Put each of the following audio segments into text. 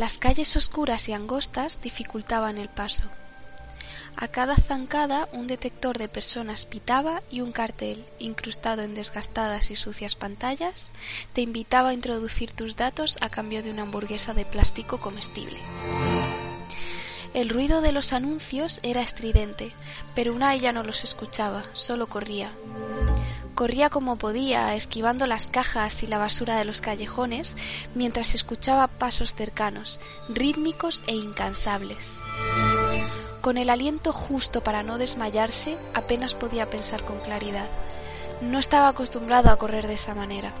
Las calles oscuras y angostas dificultaban el paso. A cada zancada un detector de personas pitaba y un cartel, incrustado en desgastadas y sucias pantallas, te invitaba a introducir tus datos a cambio de una hamburguesa de plástico comestible. El ruido de los anuncios era estridente, pero Unai ya no los escuchaba, solo corría. Corría como podía, esquivando las cajas y la basura de los callejones, mientras escuchaba pasos cercanos, rítmicos e incansables. Con el aliento justo para no desmayarse, apenas podía pensar con claridad. No estaba acostumbrado a correr de esa manera.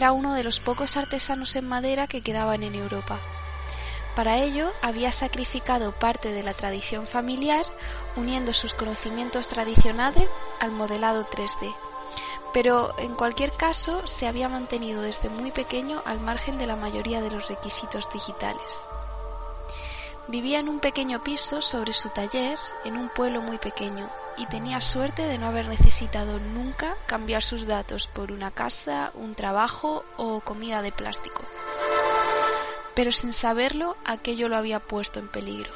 Era uno de los pocos artesanos en madera que quedaban en Europa. Para ello había sacrificado parte de la tradición familiar uniendo sus conocimientos tradicionales al modelado 3D. Pero en cualquier caso se había mantenido desde muy pequeño al margen de la mayoría de los requisitos digitales. Vivía en un pequeño piso sobre su taller en un pueblo muy pequeño y tenía suerte de no haber necesitado nunca cambiar sus datos por una casa, un trabajo o comida de plástico. Pero sin saberlo, aquello lo había puesto en peligro.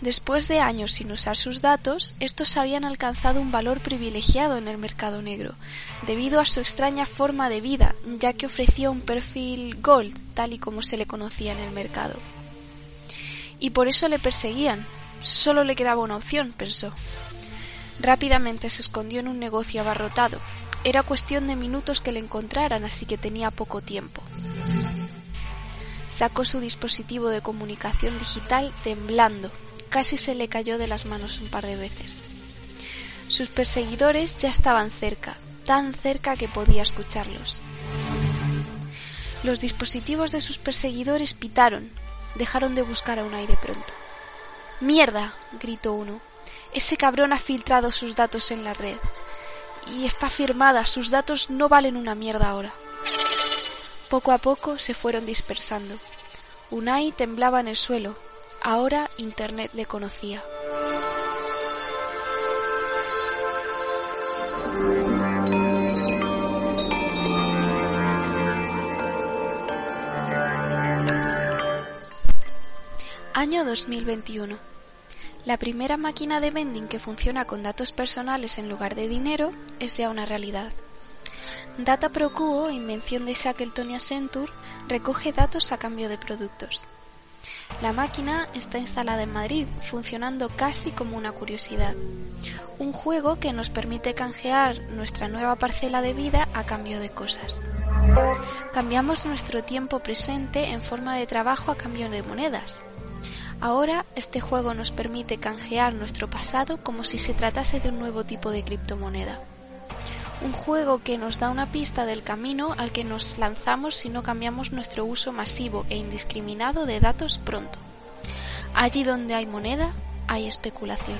Después de años sin usar sus datos, estos habían alcanzado un valor privilegiado en el mercado negro, debido a su extraña forma de vida, ya que ofrecía un perfil gold, tal y como se le conocía en el mercado. Y por eso le perseguían. Solo le quedaba una opción, pensó. Rápidamente se escondió en un negocio abarrotado. Era cuestión de minutos que le encontraran, así que tenía poco tiempo. Sacó su dispositivo de comunicación digital temblando casi se le cayó de las manos un par de veces. Sus perseguidores ya estaban cerca, tan cerca que podía escucharlos. Los dispositivos de sus perseguidores pitaron, dejaron de buscar a Unai de pronto. ¡Mierda! gritó uno. Ese cabrón ha filtrado sus datos en la red. Y está firmada, sus datos no valen una mierda ahora. Poco a poco se fueron dispersando. Unai temblaba en el suelo, Ahora Internet le conocía. Año 2021. La primera máquina de vending que funciona con datos personales en lugar de dinero es ya una realidad. Data Pro invención de Shackleton y Accenture, recoge datos a cambio de productos. La máquina está instalada en Madrid, funcionando casi como una curiosidad. Un juego que nos permite canjear nuestra nueva parcela de vida a cambio de cosas. Cambiamos nuestro tiempo presente en forma de trabajo a cambio de monedas. Ahora este juego nos permite canjear nuestro pasado como si se tratase de un nuevo tipo de criptomoneda un juego que nos da una pista del camino al que nos lanzamos si no cambiamos nuestro uso masivo e indiscriminado de datos pronto. Allí donde hay moneda, hay especulación.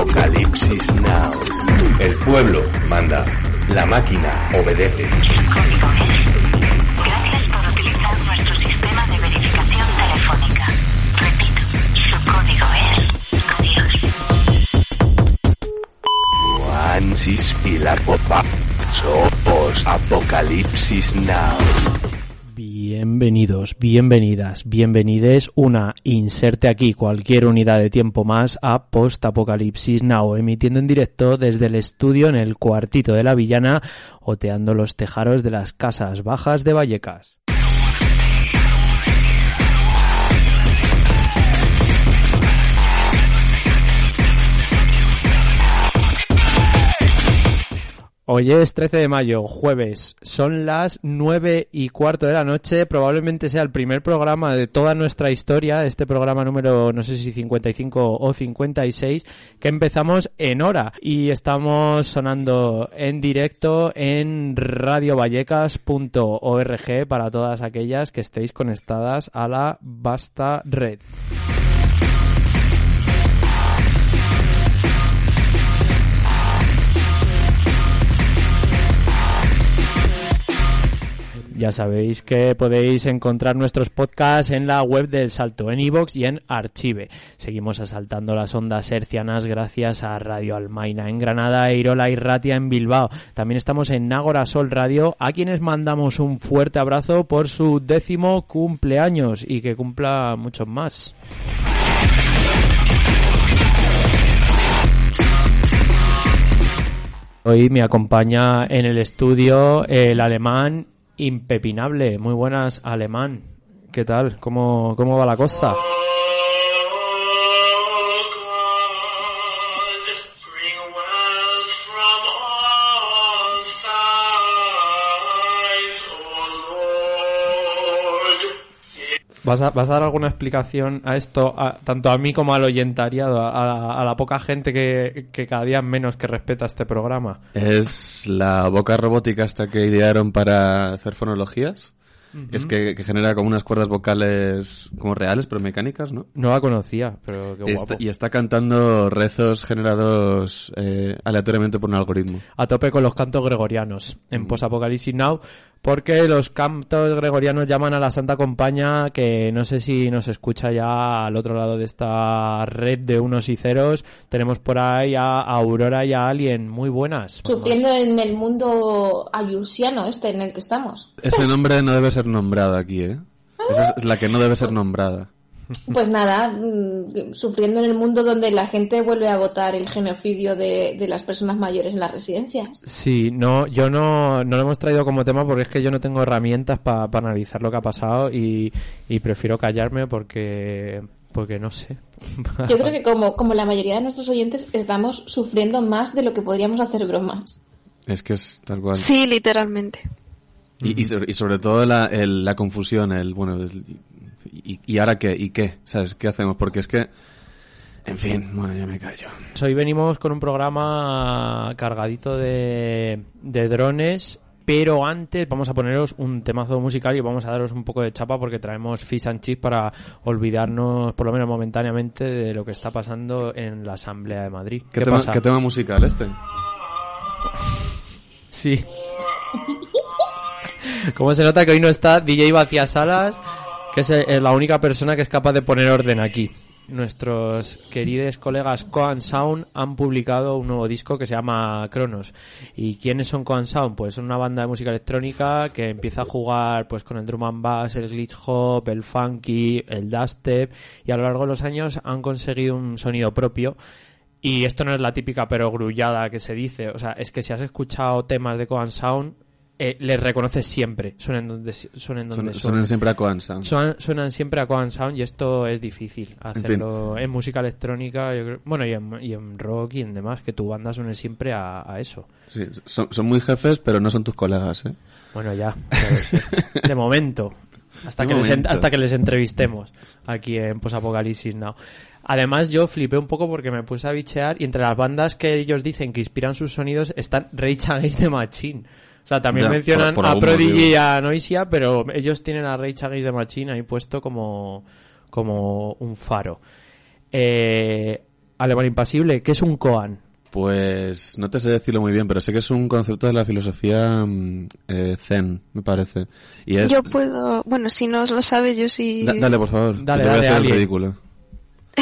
Apocalipsis Now. El pueblo manda. La máquina obedece. Gracias por utilizar nuestro sistema de verificación telefónica. Repito, su código es adiós. Juan Pilar Popa. Apocalipsis Now. Bienvenidos, bienvenidas, bienvenides una inserte aquí cualquier unidad de tiempo más a Post Apocalipsis Now, emitiendo en directo desde el estudio en el cuartito de la villana, oteando los tejaros de las casas bajas de Vallecas. Hoy es 13 de mayo, jueves. Son las 9 y cuarto de la noche. Probablemente sea el primer programa de toda nuestra historia, este programa número, no sé si 55 o 56, que empezamos en hora. Y estamos sonando en directo en radiovallecas.org para todas aquellas que estéis conectadas a la vasta red. Ya sabéis que podéis encontrar nuestros podcasts en la web del Salto, en iVoox y en Archive. Seguimos asaltando las ondas hercianas gracias a Radio Almaina en Granada, Irola y Ratia en Bilbao. También estamos en Nágora Sol Radio, a quienes mandamos un fuerte abrazo por su décimo cumpleaños y que cumpla muchos más. Hoy me acompaña en el estudio el alemán impepinable. Muy buenas, alemán. ¿Qué tal? ¿Cómo, cómo va la cosa? ¿Vas a, ¿Vas a dar alguna explicación a esto, a- tanto a mí como al oyentariado, a, a- a la poca gente que, que cada día menos que respeta este programa? Es la boca robótica hasta que idearon para hacer fonologías. Es que, que genera como unas cuerdas vocales como reales, pero mecánicas, ¿no? No la conocía, pero qué guapo. está, y está cantando rezos generados eh, aleatoriamente por un algoritmo. a tope con los cantos gregorianos en Posapocalipsis Now, porque los cantos gregorianos llaman a la Santa Compañía, que no sé si nos escucha ya al otro lado de esta red de unos y ceros. Tenemos por ahí a Aurora y a Alien, muy buenas. Sufriendo en el mundo ayusiano este en el que estamos. Ese nombre no debe ser nombrado aquí, ¿eh? Esa es la que no debe ser nombrada. Pues nada, mm, sufriendo en el mundo donde la gente vuelve a votar el genocidio de, de las personas mayores en las residencias. Sí, no, yo no, no lo hemos traído como tema porque es que yo no tengo herramientas para analizar lo que ha pasado y, y prefiero callarme porque, porque no sé. Yo creo que como, como la mayoría de nuestros oyentes estamos sufriendo más de lo que podríamos hacer bromas. Es que es tal cual. Sí, literalmente. Y, y sobre, y sobre todo la, el- la confusión, el, bueno, el- y, y ahora qué? ¿Y qué? ¿Sabes? ¿Qué hacemos? Porque es que, en fin, bueno, ya me callo. Hoy venimos con un programa cargadito de, de drones, pero antes vamos a poneros un temazo musical y vamos a daros un poco de chapa porque traemos Fish and Chips para olvidarnos, por lo menos momentáneamente, de lo que está pasando en la Asamblea de Madrid. ¿Qué, ¿Qué, tema, pasa? qué tema musical este? Sí. Como se nota que hoy no está DJ Vacía Salas, que es eh, la única persona que es capaz de poner orden aquí. Nuestros queridos colegas Coan Sound han publicado un nuevo disco que se llama Cronos. ¿Y quiénes son Coan Sound? Pues son una banda de música electrónica que empieza a jugar pues con el drum and bass, el glitch hop, el funky, el dubstep y a lo largo de los años han conseguido un sonido propio y esto no es la típica perogrullada que se dice. O sea, es que si has escuchado temas de Coan Sound, eh, les reconoces siempre. Suenan donde, suenen donde. Suenan siempre a Coan Sound. Suenan, suenan siempre a Coan Sound y esto es difícil hacerlo en, música electrónica, yo creo- bueno, y en, y en rock y en demás, que tu banda suene siempre a, a eso. Sí, son, son muy jefes, pero no son tus colegas, ¿eh? Bueno, ya, lo sé. de momento. Hasta, De que Les, en- momento. hasta que les entrevistemos aquí en Posapocalipsis Now. Además, yo flipé un poco porque me puse a bichear y entre las bandas que ellos dicen que inspiran sus sonidos están Rage Against the Machine. O sea, también Ya, mencionan por- por a Prodigy motivo. y a Noisia, pero ellos tienen a Rage Against the Machine ahí puesto como, como un faro. Eh, Alemán Impasible, ¿qué es un Koan? Pues no te sé decirlo muy bien, pero sé que es un concepto de la filosofía mm, eh, zen, me parece. Y es... Yo puedo, bueno, si no lo sabe, yo sí. Da- dale, por favor. Dale, te voy a hacer el ridículo.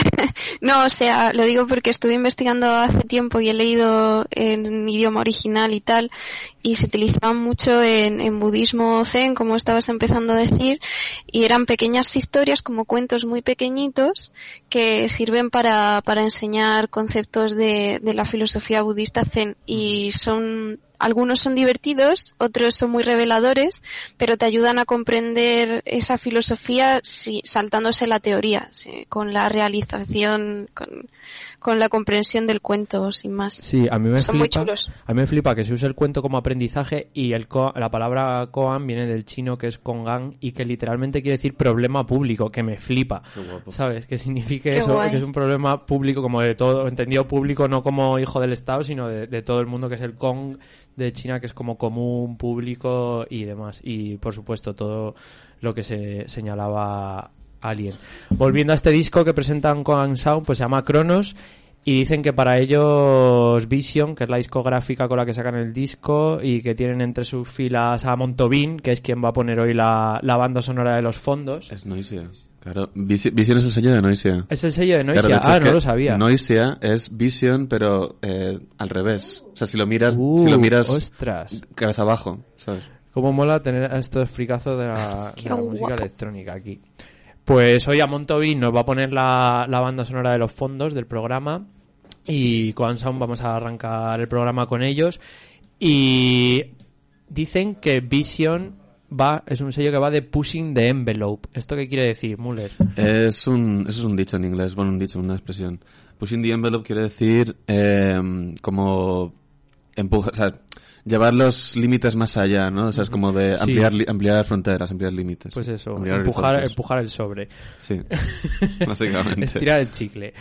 No, o sea, lo digo porque estuve investigando hace tiempo y he leído en idioma original y tal, y se utilizaban mucho en, budismo zen, como estabas empezando a decir, y eran pequeñas historias como cuentos muy pequeñitos que sirven para, para enseñar conceptos de, de la filosofía budista zen y son algunos son divertidos, otros son muy reveladores, pero te ayudan a comprender esa filosofía saltándose la teoría, con la realización, con, con la comprensión del cuento, sin más. Sí, a mí me Son muy flipa. chulos. A mí me flipa que se use el cuento como aprendizaje y el ko- la palabra koan viene del chino que es kongan y que literalmente quiere decir problema público, que me flipa. ¿Sabes? Que signifique Qué eso, guay. que es un problema público como de todo, entendido público no como hijo del Estado, sino de, de todo el mundo que es el Kong de China que es como común, público y demás. Y por supuesto todo lo que se señalaba Alien. Volviendo a este disco que presentan con Sound, pues se llama Cronos y dicen que para ellos Vision, que es la discográfica con la que sacan el disco y que tienen entre sus filas a Montovin, que es quien va a poner hoy la, la banda sonora de los fondos. Es Noisia. Claro, Visi- Vision es el sello de Noisia. Es el sello de Noisia. Claro, de hecho, ah, es no lo sabía. Noisia es Vision, pero eh, al revés. O sea, si lo miras, Uh, si lo miras Ostras. cabeza abajo, ¿sabes? Cómo mola tener a estos fricazos de la, de Qué la música electrónica aquí. Pues hoy a Montovin nos va a poner la, la banda sonora de los fondos del programa y con Sound vamos a arrancar el programa con ellos y dicen que Vision va es un sello que va de pushing the envelope. ¿Esto qué quiere decir, Muller? Es un, eso es un dicho en inglés, bueno, un dicho, una expresión. Pushing the envelope quiere decir eh, como empuja, o sea, llevar los límites más allá, ¿no? O sea, es como de Sí. ampliar, li- ampliar fronteras, ampliar límites. Pues eso, empujar, empujar el sobre. Sí, básicamente. Estirar el chicle.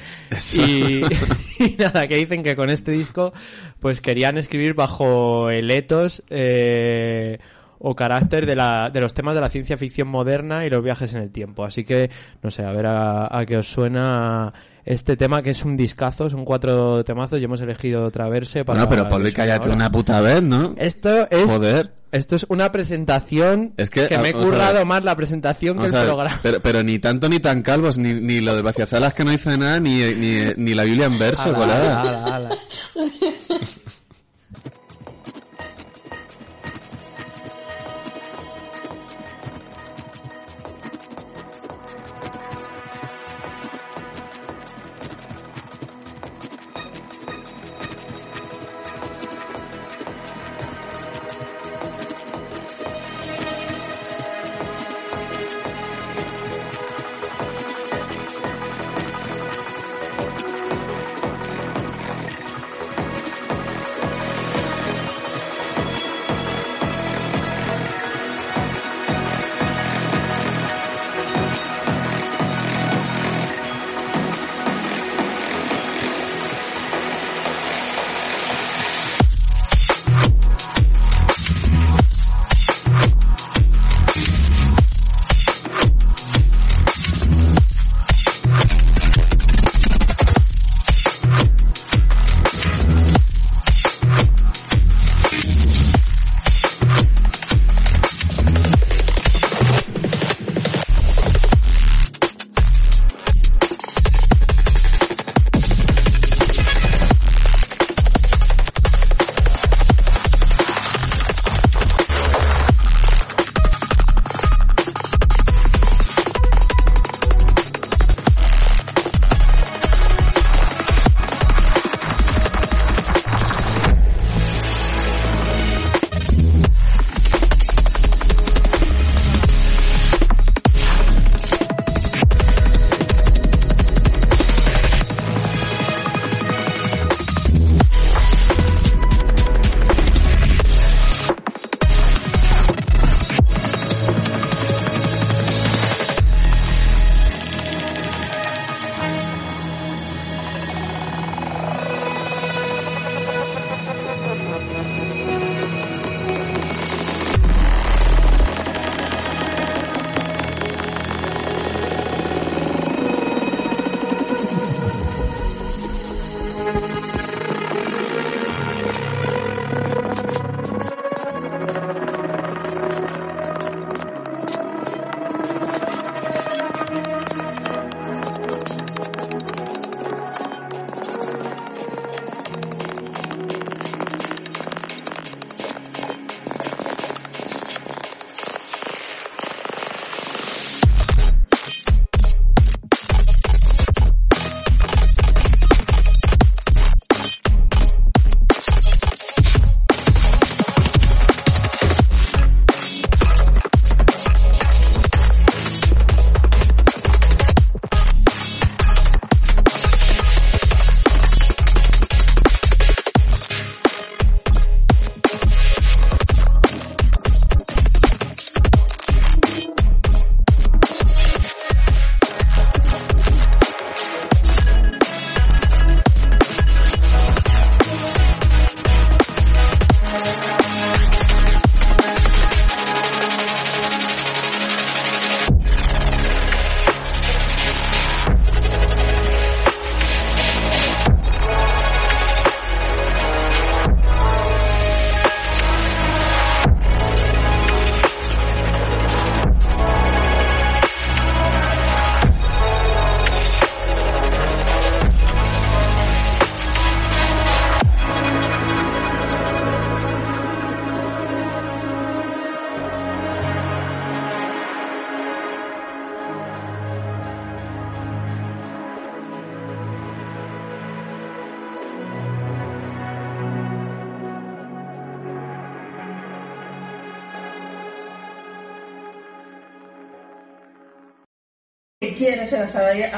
Y, y nada, que dicen que con este disco pues querían escribir bajo el etos eh, o carácter de, la, de los temas de la ciencia ficción moderna y los viajes en el tiempo. Así que, no sé, a ver a, a qué os suena este tema que es un discazo, son cuatro temazos y hemos elegido Traverse para... Bueno, pero Pablo, cállate una puta vez, ¿no? Esto es... Joder. Esto es una presentación Es que, me he vamos a currado ver. más la presentación que el programa. pero, pero ni tanto ni tan calvos, ni, ni lo de vaciasalas que no dice nada, ni, ni, ni la Biblia en verso, Ala, colega. ala, ala,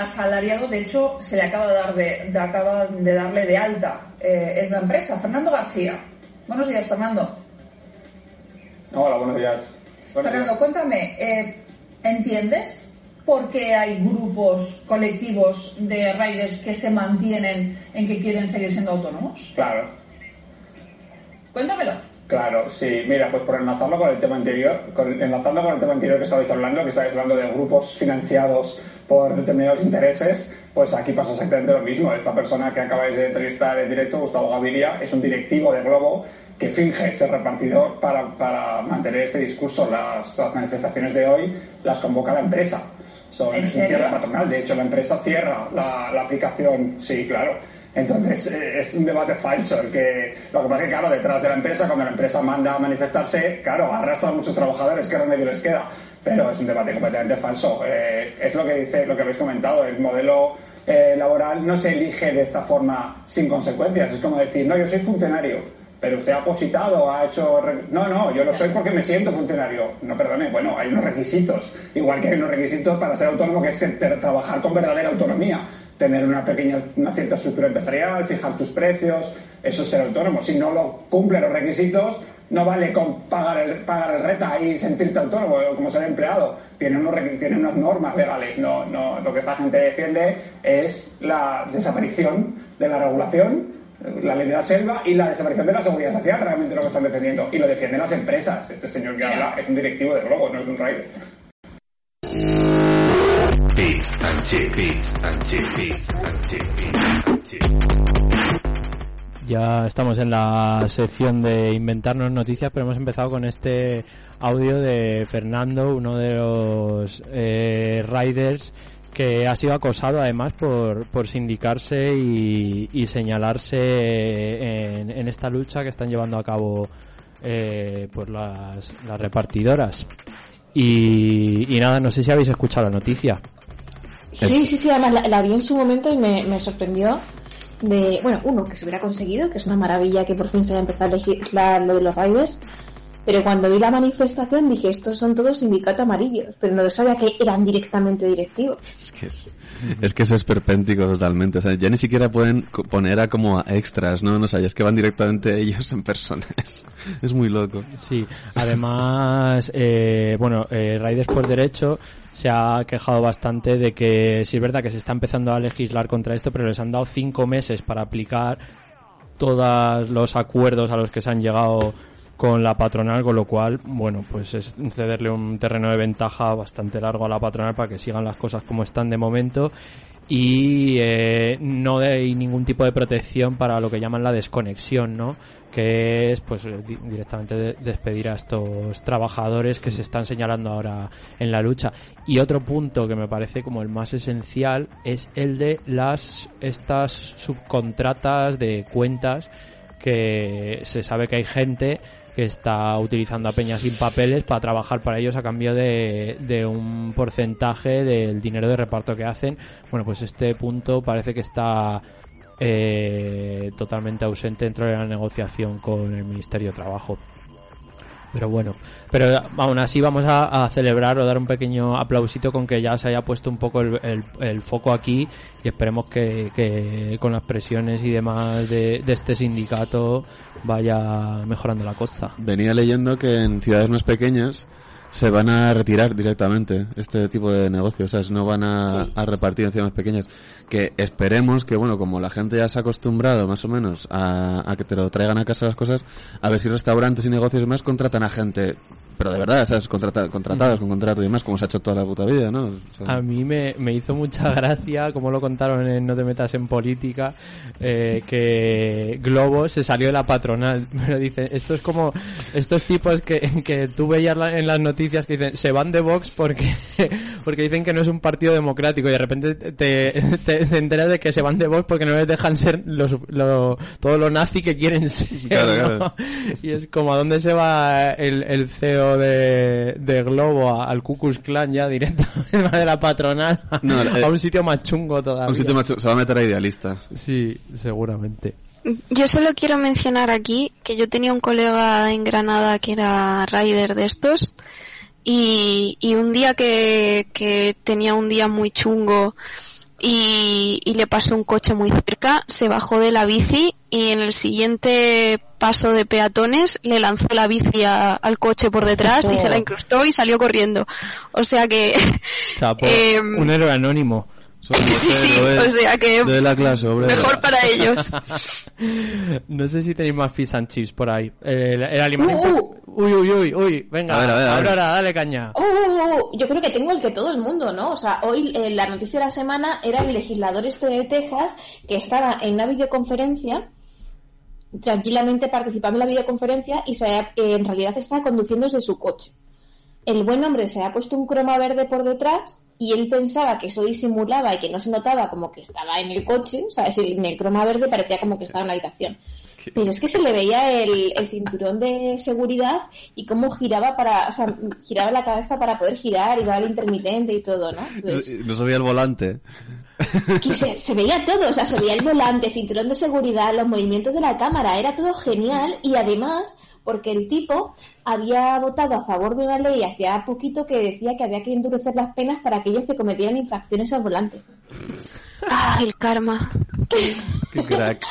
asalariado, de hecho, se le acaba de, dar de, de- acaba de darle de alta eh, en la empresa. Fernando García. Buenos días, Fernando. Hola, buenos días. Buenos Fernando, días. cuéntame, eh, ¿entiendes por qué hay grupos, colectivos de riders que se mantienen en que quieren seguir siendo autónomos? Claro, Cuéntamelo. claro, sí. Mira, pues por enlazarlo con el tema anterior, con, enlazando con el tema anterior que estabais hablando, que estabais hablando de grupos financiados por determinados intereses, pues aquí pasa exactamente lo mismo. Esta persona que acabáis de entrevistar en directo, Gustavo Gaviria, es un directivo de Globo que finge ser repartidor para, para mantener este discurso. Las, las manifestaciones de hoy las convoca la empresa. Son ¿En serio? cierre patronal. De hecho, la empresa cierra la, la aplicación. Sí, claro. Entonces, eh, es un debate falso. El que, lo que pasa es que, claro, detrás de la empresa, cuando la empresa manda a manifestarse, claro, arrastra a muchos trabajadores, ¿qué remedio les queda? Pero es un debate completamente falso. Eh, es lo que dice, lo que habéis comentado. El modelo eh, laboral no se elige de esta forma sin consecuencias. Es como decir, no, yo soy funcionario. Pero usted ha apositado, ha hecho... No, no, yo lo soy porque me siento funcionario. No, perdone, bueno, hay unos requisitos. Igual que hay unos requisitos para ser autónomo, que es trabajar con verdadera autonomía. Tener una pequeña, una cierta estructura empresarial, fijar tus precios, eso es ser autónomo. Si no lo cumple los requisitos, no vale con pagar el, pagar el reta y sentirte autónomo o como ser empleado. Tiene, unos, tiene unas normas legales. No, no, lo que esta gente defiende es la desaparición de la regulación la ley de la selva y la desaparición de la seguridad social, realmente lo que están defendiendo. Y lo defienden las empresas. Este señor que habla es un directivo de Globo, no es un. Beats and Ya estamos en la sección de inventarnos noticias, pero hemos empezado con este audio de Fernando, uno de los eh, riders que ha sido acosado además por, por sindicarse y, y señalarse en, en esta lucha que están llevando a cabo eh, por las, las repartidoras. Y, y nada, no sé si habéis escuchado la noticia. Sí, sí, sí, además la, la vi en su momento y me, me sorprendió de, bueno, uno, que se hubiera conseguido, que es una maravilla que por fin se haya empezado a legislar lo de los riders, pero cuando vi la manifestación dije, estos son todos sindicatos amarillos, pero no sabía que eran directamente directivos. Es que, es, es que eso es perpéntico totalmente. O sea, ya ni siquiera pueden poner a como a extras, ¿no? No sé, ya es que van directamente ellos en persona. Es, es muy loco. Sí, además, eh, bueno, eh, Riders por Derecho se ha quejado bastante de que sí es verdad que se está empezando a legislar contra esto, pero les han dado cinco meses para aplicar todos los acuerdos a los que se han llegado con la patronal, con lo cual, bueno, pues es cederle un terreno de ventaja bastante largo a la patronal para que sigan las cosas como están de momento y eh, no hay ningún tipo de protección para lo que llaman la desconexión, ¿no? Que es, pues, eh, di- directamente de- despedir a estos trabajadores que se están señalando ahora en la lucha. Y otro punto que me parece como el más esencial es el de las estas subcontratas de cuentas que se sabe que hay gente que está utilizando a peñas sin papeles para trabajar para ellos a cambio de, de un porcentaje del dinero de reparto que hacen. Bueno, pues este punto parece que está eh, totalmente ausente dentro de la negociación con el Ministerio de Trabajo. Pero bueno, pero aún así vamos a, celebrar o dar un pequeño aplausito con que ya se haya puesto un poco el, foco aquí y esperemos que, que con las presiones y demás de, de este sindicato vaya mejorando la cosa. Venía leyendo que en ciudades más pequeñas se van a retirar directamente este tipo de negocios, ¿sabes? No van a, a repartir en ciudades pequeñas. Que esperemos que, bueno, como la gente ya se ha acostumbrado más o menos a, a que te lo traigan a casa las cosas, a ver si restaurantes y negocios más contratan a gente, pero de verdad, ¿sabes? Contrata, contratados con contrato y demás, como se ha hecho toda la puta vida, ¿no? O sea, A mí me, me hizo mucha gracia, como lo contaron en No te metas en política, eh, que Globo se salió de la patronal. Pero dice, esto es como estos tipos que, que tú veías la- en las noticias que dicen, se van de Vox porque, porque dicen que no es un partido democrático y de repente te, te, te enteras de que se van de Vox porque no les dejan ser los, lo, todo lo nazi que quieren ser. Claro, ¿no? claro. Y es como a dónde se va el, el CEO de, de Globo al Ku Klux Klan ya directamente de la patronal a, No, eh, a un sitio más chungo todavía. un sitio macho, se va a meter a idealista. Sí, seguramente. Yo solo quiero mencionar aquí que yo tenía un colega en Granada que era rider de estos y, y un día que, que tenía un día muy chungo y, y le pasó un coche muy cerca, se bajó de la bici y en el siguiente paso de peatones le lanzó la bici a- al coche por detrás y se la incrustó y salió corriendo. O sea que... Chapo, em, un héroe anónimo. Sí, sí, o sea que de la clase obrera. mejor para ellos. No sé si tenéis más fish and chips por ahí. El, el. Uh, Uy, uy, uy, uy. Venga, A ver, a ver, a ver. Aurora, dale caña. Oh, oh, yo creo que tengo el que todo el mundo, ¿no? O sea, hoy eh, la noticia de la semana era el legislador este de Texas que estaba en una videoconferencia, tranquilamente participando en la videoconferencia y se eh, en realidad estaba conduciendo desde su coche. El buen hombre se había puesto un croma verde por detrás y él pensaba que eso disimulaba y que no se notaba como que estaba en el coche, o sea, en el croma verde parecía como que estaba en la habitación. Pero es que se le veía el, el cinturón de seguridad y cómo giraba para, o sea, giraba la cabeza para poder girar y daba el intermitente y todo, ¿no? Entonces, No sabía el volante. que se, se veía todo, o sea, se veía el volante, cinturón de seguridad, los movimientos de la cámara, era todo genial y además porque el tipo había votado a favor de una ley hacía poquito que decía que había que endurecer las penas para aquellos que cometieran infracciones al volante. Ah, el karma. Qué crack.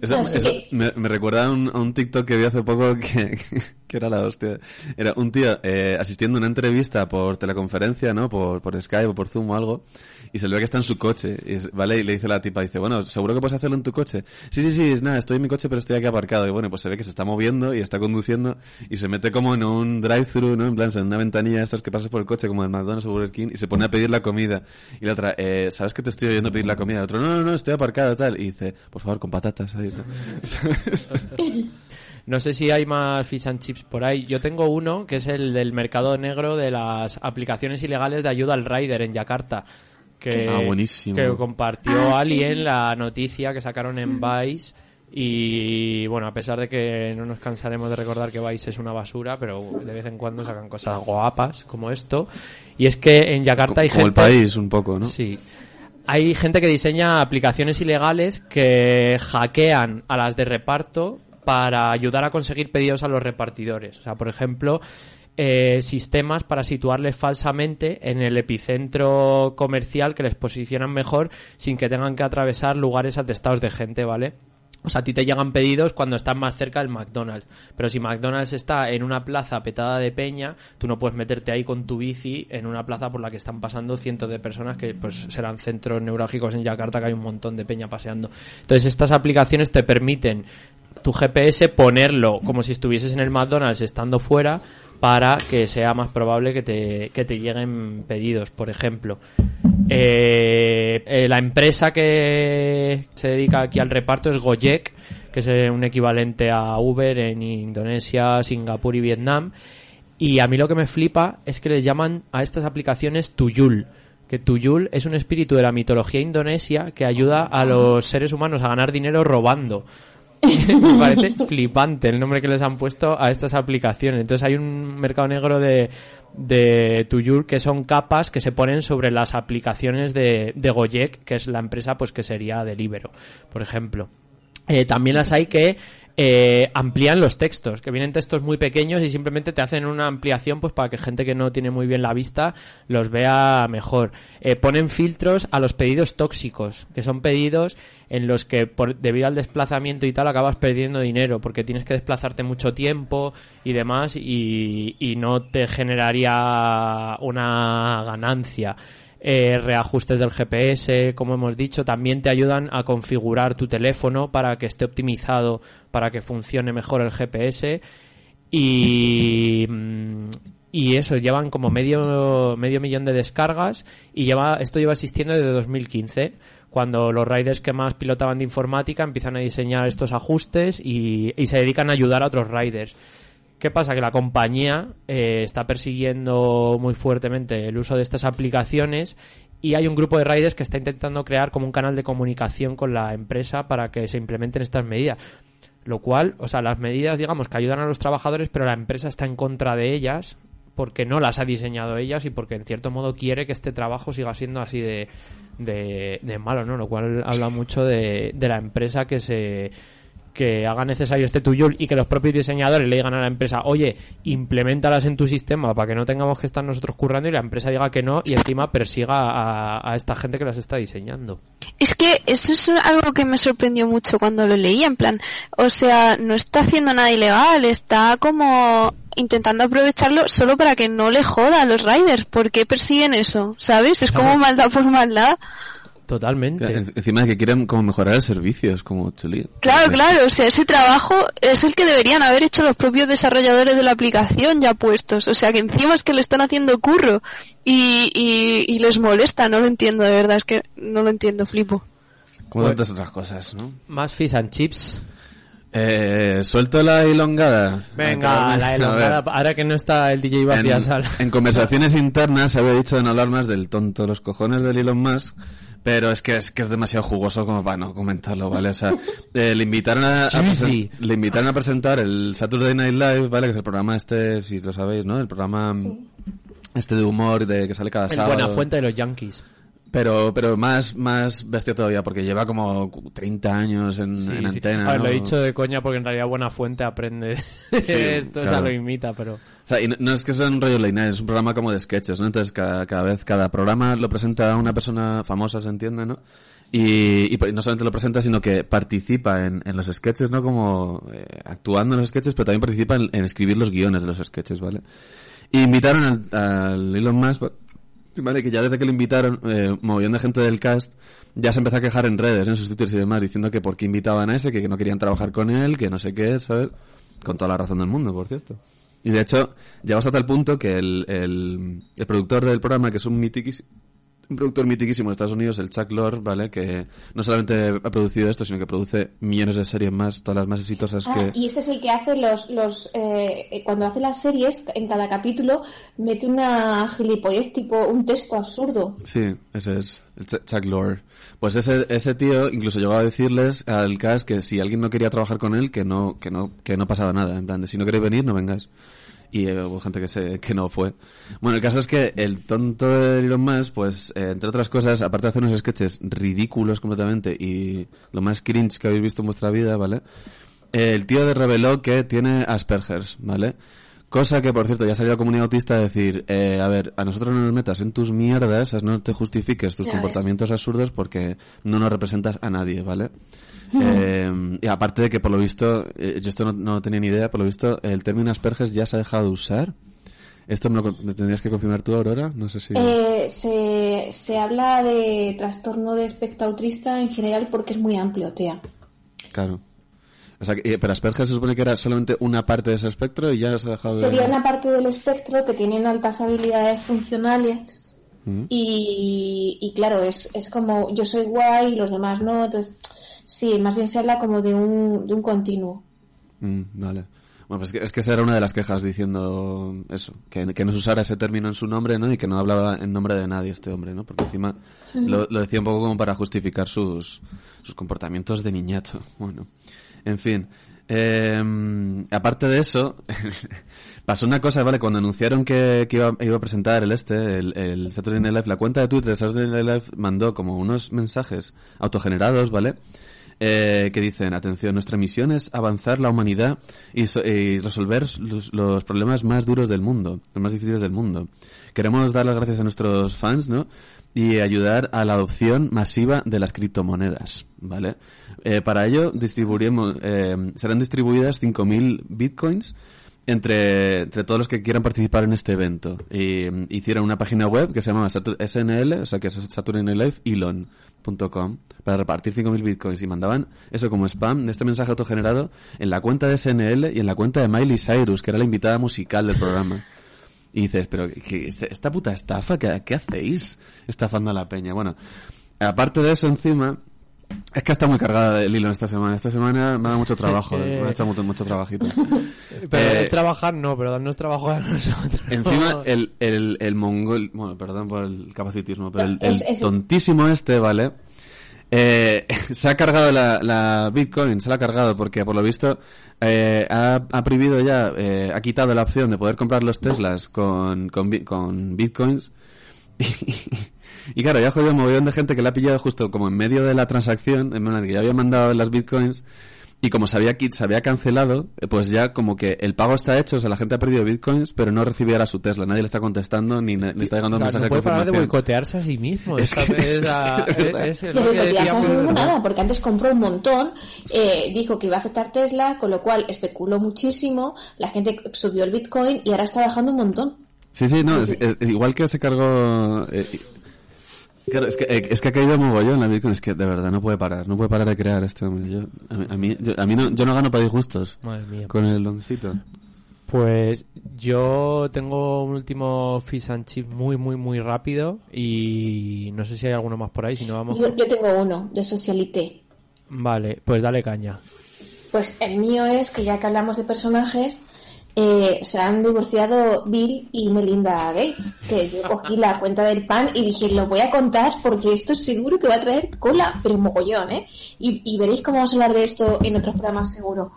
Eso, eso me recuerda a un, a un TikTok que vi hace poco que, que era la hostia. Era un tío eh, asistiendo a una entrevista por teleconferencia, ¿no? Por, por Skype o por Zoom o algo. Y se le ve que está en su coche. Y, ¿Vale? Y le dice la tipa, dice, bueno, ¿seguro que puedes hacerlo en tu coche? Sí, sí, sí, es nada, estoy en mi coche pero estoy aquí aparcado. Y bueno, pues se ve que se está moviendo y está conduciendo y se mete como en un drive-thru, ¿no? En plan, en una ventanilla estas que pasas por el coche como en McDonald's o Burger King y se pone a pedir la comida. Y la otra, eh, ¿sabes que te estoy oyendo pedir la comida? El otro, no, no, no, estoy aparcado tal. Y dice, por favor, con patatas. ahí. No sé si hay más fish and chips por ahí. Yo tengo uno que es el del mercado negro de las aplicaciones ilegales de ayuda al rider en Yakarta. Que, Ah, buenísimo. que compartió Ah, sí. alguien la noticia que sacaron en Vice. Y bueno, a pesar de que no nos cansaremos de recordar que Vice es una basura, pero de vez en cuando sacan cosas guapas como esto. Y es que en Yakarta hay como el gente. país, un poco, ¿no? Sí. Hay gente que diseña aplicaciones ilegales que hackean a las de reparto para ayudar a conseguir pedidos a los repartidores. O sea, por ejemplo, eh, sistemas para situarles falsamente en el epicentro comercial que les posicionan mejor sin que tengan que atravesar lugares atestados de gente, ¿vale? O sea, a ti te llegan pedidos cuando estás más cerca del McDonald's. Pero si McDonald's está en una plaza petada de peña, tú no puedes meterte ahí con tu bici en una plaza por la que están pasando cientos de personas que pues serán centros neurálgicos en Yakarta que hay un montón de peña paseando. Entonces estas aplicaciones te permiten tu GPS ponerlo como si estuvieses en el McDonald's estando fuera para que sea más probable que te, que te lleguen pedidos, por ejemplo. Eh, eh, la empresa que se dedica aquí al reparto es Gojek, que es eh, un equivalente a Uber en Indonesia, Singapur y Vietnam. Y a mí lo que me flipa es que le llaman a estas aplicaciones Tuyul. Que Tuyul es un espíritu de la mitología indonesia que ayuda a los seres humanos a ganar dinero robando. me parece flipante el nombre que les han puesto a estas aplicaciones. Entonces hay un mercado negro de, de Tuyul que son capas que se ponen sobre las aplicaciones de, de Gojek, que es la empresa pues que sería Deliveroo, por ejemplo. Eh, también las hay que eh, amplían los textos, que vienen textos muy pequeños y simplemente te hacen una ampliación pues para que gente que no tiene muy bien la vista los vea mejor. Eh, ponen filtros a los pedidos tóxicos, que son pedidos en los que por, debido al desplazamiento y tal acabas perdiendo dinero porque tienes que desplazarte mucho tiempo y demás y, no te generaría una ganancia. Eh, reajustes del GPS, como hemos dicho, también te ayudan a configurar tu teléfono para que esté optimizado, para que funcione mejor el GPS y mm, y eso llevan como medio medio millón de descargas y lleva esto lleva existiendo desde 2015 cuando los riders que más pilotaban de informática empiezan a diseñar estos ajustes y, se dedican a ayudar a otros riders. ¿Qué pasa? Que la compañía eh, está persiguiendo muy fuertemente el uso de estas aplicaciones y hay un grupo de riders que está intentando crear como un canal de comunicación con la empresa para que se implementen estas medidas. Lo cual, o sea, las medidas, digamos, que ayudan a los trabajadores, pero la empresa está en contra de ellas porque no las ha diseñado ellas y porque en cierto modo quiere que este trabajo siga siendo así de, de, de malo, ¿no? Lo cual habla mucho de, de la empresa que se que haga necesario este tuyo y que los propios diseñadores le digan a la empresa, oye, implementalas en tu sistema para que no tengamos que estar nosotros currando y la empresa diga que no y encima persiga a, a esta gente que las está diseñando. Es que eso es algo que me sorprendió mucho cuando lo leí, en plan, o sea, no está haciendo nada ilegal, está como intentando aprovecharlo solo para que no le joda a los riders. ¿Por qué persiguen eso? ¿Sabes? Es como maldad por maldad. Totalmente. En- Encima de que quieren como mejorar el servicio, es como chulí. Claro, claro, o sea, ese trabajo es el que deberían haber hecho los propios desarrolladores de la aplicación ya puestos. O sea, que encima es que le están haciendo curro y, y, y les molesta, no lo entiendo, de verdad, es que no lo entiendo, flipo. Como Pues- tantas otras cosas, ¿no? Más fish and chips. Eh, suelto la elongada. Venga, la a elongada, ahora que no está el DJ Vacías En, en conversaciones internas se había dicho de no hablar más del tonto, los cojones del Elon Musk, pero es que es que es demasiado jugoso como para no comentarlo, ¿vale? O sea, eh, le invitaron a, a le invitaron a presentar el Saturday Night Live, ¿vale? Que es el programa este, si lo sabéis, ¿no? El programa este de humor de que sale cada El sábado. Buena Fuente de los Yankees. Pero, pero más, más bestia todavía, porque lleva como 30 años en, Sí, en sí. antena. A ver, ¿no? lo he dicho de coña porque en realidad Buena Fuente aprende Sí, esto, o sea, claro. lo imita, pero... O sea, y no, no es que sea un rollo night, es un programa como de sketches, ¿no? Entonces, cada, cada vez, cada programa lo presenta una persona famosa, se entiende, ¿no? Y, y no solamente lo presenta, sino que participa en, en los sketches, ¿no? Como eh, actuando en los sketches, pero también participa en, en escribir los guiones de los sketches, ¿vale? Y invitaron al, al Elon Musk, ¿vale? Que ya desde que lo invitaron, eh, de gente del cast ya se empezó a quejar en redes, en sus twitters y demás, diciendo que por qué invitaban a ese, que no querían trabajar con él, que no sé qué, ¿sabes? Con toda la razón del mundo, por cierto. Y de hecho, llegó hasta tal punto que el, el, el productor del programa, que es un mitiquísimo, un productor mitiquísimo de Estados Unidos, el Chuck Lorre, ¿vale? Que no solamente ha producido esto, sino que produce millones de series más, todas las más exitosas Ah, que... y este es el que hace los, los eh, eh, cuando hace las series, en cada capítulo, mete una gilipollez tipo un texto absurdo. Sí, ese es, el Ch- Chuck Lorre. Pues ese, ese tío incluso llegó a decirles al cast que si alguien no quería trabajar con él, que no, que no, que no pasaba nada. En plan, de si no queréis venir, no vengáis. Y hubo gente que se, que no fue. Bueno, el caso es que el tonto de Elon Musk, pues, eh, entre otras cosas, aparte de hacer unos sketches ridículos completamente y lo más cringe que habéis visto en vuestra vida, ¿vale? Eh, el tío de reveló que tiene Asperger's, ¿vale? Cosa que, por cierto, ya salió la comunidad autista a decir, eh, a ver, a nosotros no nos metas en tus mierdas, no te justifiques tus Ya comportamientos absurdos porque no nos representas a nadie, ¿vale? Eh, y aparte de que, por lo visto, eh, yo esto no, no tenía ni idea, por lo visto, el término Asperger's ya se ha dejado de usar. Esto me lo me tendrías que confirmar tú, Aurora, no sé si... Eh, se, se habla de trastorno de espectro autista en general porque es muy amplio, tía. Claro. O sea, que, eh, pero Asperger se supone que era solamente una parte de ese espectro y ya se ha dejado de... Sería una parte del espectro que tienen altas habilidades funcionales Ujú. y, y claro, es, es como yo soy guay y los demás no, entonces sí, más bien se habla como de un, de un continuo. Mm, vale. Bueno, pues es que, es que esa era una de las quejas diciendo eso, que, que no se usara ese término en su nombre, ¿no? Y que no hablaba en nombre de nadie este hombre, ¿no? Porque encima lo, lo decía un poco como para justificar sus, sus comportamientos de niñato. Bueno, en fin. Eh, aparte de eso, pasó una cosa, ¿vale? Cuando anunciaron que, que iba, iba a presentar el este, el, el Saturday Night Live, la cuenta de Twitter de Saturday Night Live mandó como unos mensajes autogenerados, ¿vale? Eh, que dicen, atención, nuestra misión es avanzar la humanidad y, so- y resolver los, problemas más duros del mundo, los más difíciles del mundo. Queremos dar las gracias a nuestros fans, ¿no? Y ayudar a la adopción masiva de las criptomonedas, ¿vale? Eh, para ello distribuiremos, eh, serán distribuidas 5.000 bitcoins entre, entre todos los que quieran participar en este evento. Mm, hicieron una página web que se llama SNL, o sea que es Saturday Night Live, Elon.com, para repartir 5.000 bitcoins y mandaban eso como spam este mensaje autogenerado en la cuenta de SNL y en la cuenta de Miley Cyrus, que era la invitada musical del programa. Y dices, pero ¿qué, este- esta puta estafa, ¿qué, qué hacéis estafando a la peña? Bueno, aparte de eso encima, es que está muy cargada el hilo esta semana. Esta semana me ha dado mucho trabajo, me ha hecho mucho, mucho trabajito. Pero Eh, es trabajar no, pero darnos trabajo a nosotros. Encima, el, el, el mongol, bueno, perdón por el capacitismo, pero el, tontísimo este, ¿vale? Eh, se ha cargado la, la Bitcoin, se la ha cargado porque por lo visto eh, ha, ha prohibido ya, eh, ha quitado la opción de poder comprar los Teslas con, con, con Bitcoins. Y, claro, ya ha jodido un mogollón de gente que la ha pillado justo como en medio de la transacción, en plan que ya había mandado las Bitcoins Y como se había, quit- se había cancelado, eh, pues ya como que el pago está hecho, o sea, la gente ha perdido bitcoins, pero no recibía ahora su Tesla. Nadie le está contestando ni le está llegando un mensaje no puede de parar de boicotearse a sí mismo. Es que- es que es- es lo que decíamos no nada, porque antes compró un montón, eh, dijo que iba a aceptar Tesla, con lo cual especuló muchísimo, la gente subió el Bitcoin y ahora está bajando un montón. Sí, sí, no, es, es- es igual que se cargó... eh, claro, es que, eh, es que ha caído mogollón la Bitcoin, es que de verdad no puede parar, no puede parar de crear este hombre. Yo, a mí, a mí, yo, a mí no, yo no gano para disgustos Madre mía. con el loncito. Pues yo tengo un último fish and chip muy, muy, muy rápido y no sé si hay alguno más por ahí, si no vamos... Yo, yo tengo uno, de Socialité. Vale, pues dale caña. Pues el mío es que ya que hablamos de personajes, eh, se han divorciado Bill y Melinda Gates, que yo cogí la cuenta del pan y dije, lo voy a contar porque esto seguro que va a traer cola, pero mogollón, ¿eh? Y, y veréis cómo vamos a hablar de esto en otros programas seguro.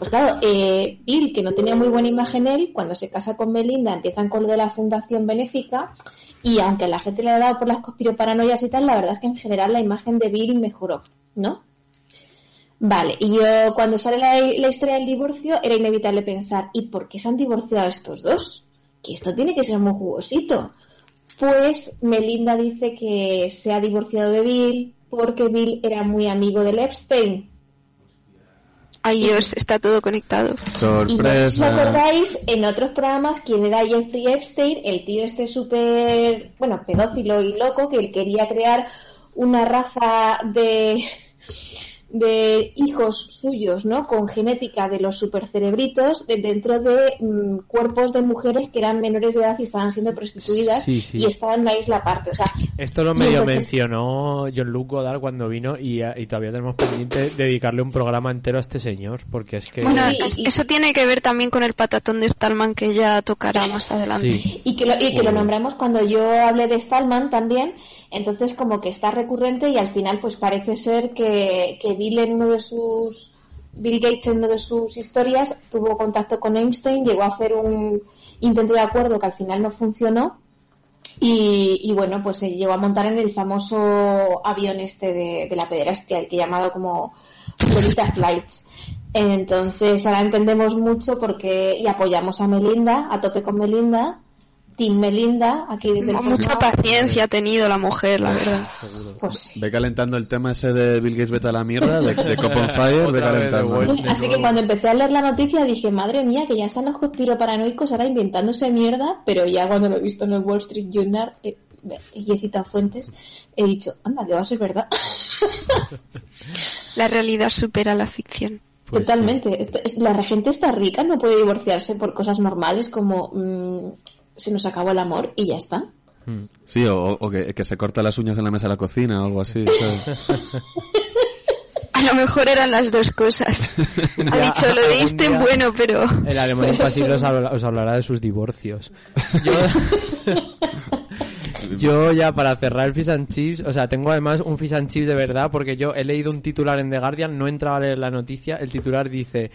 Pues claro, eh, Bill, que no tenía muy buena imagen él, cuando se casa con Melinda empiezan con lo de la fundación benéfica y aunque la gente le ha dado por las conspiroparanoias y tal, la verdad es que en general la imagen de Bill mejoró, ¿no? Vale, y yo cuando sale la, la historia del divorcio era inevitable pensar, ¿y por qué se han divorciado estos dos? Que esto tiene que ser muy jugosito. Pues Melinda dice que se ha divorciado de Bill porque Bill era muy amigo del Epstein. Ay Dios, está todo conectado. Y sé si os Sorpresa. acordáis, en otros programas, quién era Jeffrey Epstein, el tío este súper, bueno, pedófilo y loco, que él quería crear una raza de, de hijos suyos, ¿no? Con genética de los supercerebritos de- dentro de mm, cuerpos de mujeres que eran menores de edad y estaban siendo prostituidas Sí, sí. y estaban en la isla aparte. O sea, Esto lo medio entonces- mencionó John Luke Goddard cuando vino y, y todavía tenemos pendiente dedicarle un programa entero a este señor, porque es que... Bueno, Sí, es- y- eso tiene que ver también con el patatón de Stallman que ya tocará más adelante. Sí. Y que lo, y que lo Joder. nombramos cuando yo hablé de Stallman también, entonces como que está recurrente y al final pues parece ser que, que Bill en uno de sus Bill Gates en una de sus historias tuvo contacto con Einstein, llegó a hacer un intento de acuerdo que al final no funcionó y, y bueno, pues se llegó a montar en el famoso avión este de, de la pederastia, el que llamado como Lolita Flights. Entonces ahora entendemos mucho porque y apoyamos a Melinda, a tope con Melinda, Team Melinda, aquí desde el Mucha programa. paciencia ha tenido la mujer, la verdad. Pues sí. Ve calentando el tema ese de Bill Gates vete a la mierda, de, de Cop on Fire, ve calentando. Así que cuando empecé a leer la noticia dije, madre mía, que ya están los conspiroparanoicos ahora inventándose mierda, pero ya cuando lo he visto en el Wall Street Journal eh, y he citado fuentes, he dicho, anda, que va a ser verdad. La realidad supera la ficción. Pues Totalmente. Esto- es- la regente está rica, no puede divorciarse por cosas normales como mm, se nos acabó el amor y ya está. Sí, o, o que, que se corta las uñas en la mesa de la cocina o algo así. ¿sabes? A lo mejor eran las dos cosas. Ha dicho, lo día- bueno, pero... El alemán impasible os, habla- os hablará de sus divorcios. Yo, yo ya para cerrar el Fish and Chips, o sea, tengo además un Fish and Chips de verdad porque yo he leído un titular en The Guardian, no he entrado a leer la noticia, el titular dice...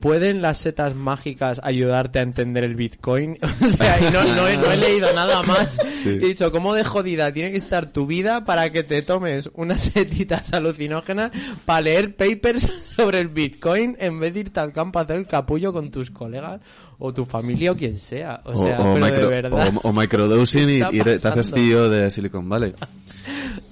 ¿Pueden las setas mágicas ayudarte a entender el Bitcoin? O sea, y no, no he, no he leído nada más. Sí. He dicho, ¿cómo de jodida tiene que estar tu vida para que te tomes unas setitas alucinógenas para leer papers sobre el Bitcoin en vez de irte al campo a hacer el capullo con tus colegas o tu familia o quien sea? O sea, pero micro- de verdad. o- o microdosing y, ¿Qué está y te haces tío de Silicon Valley.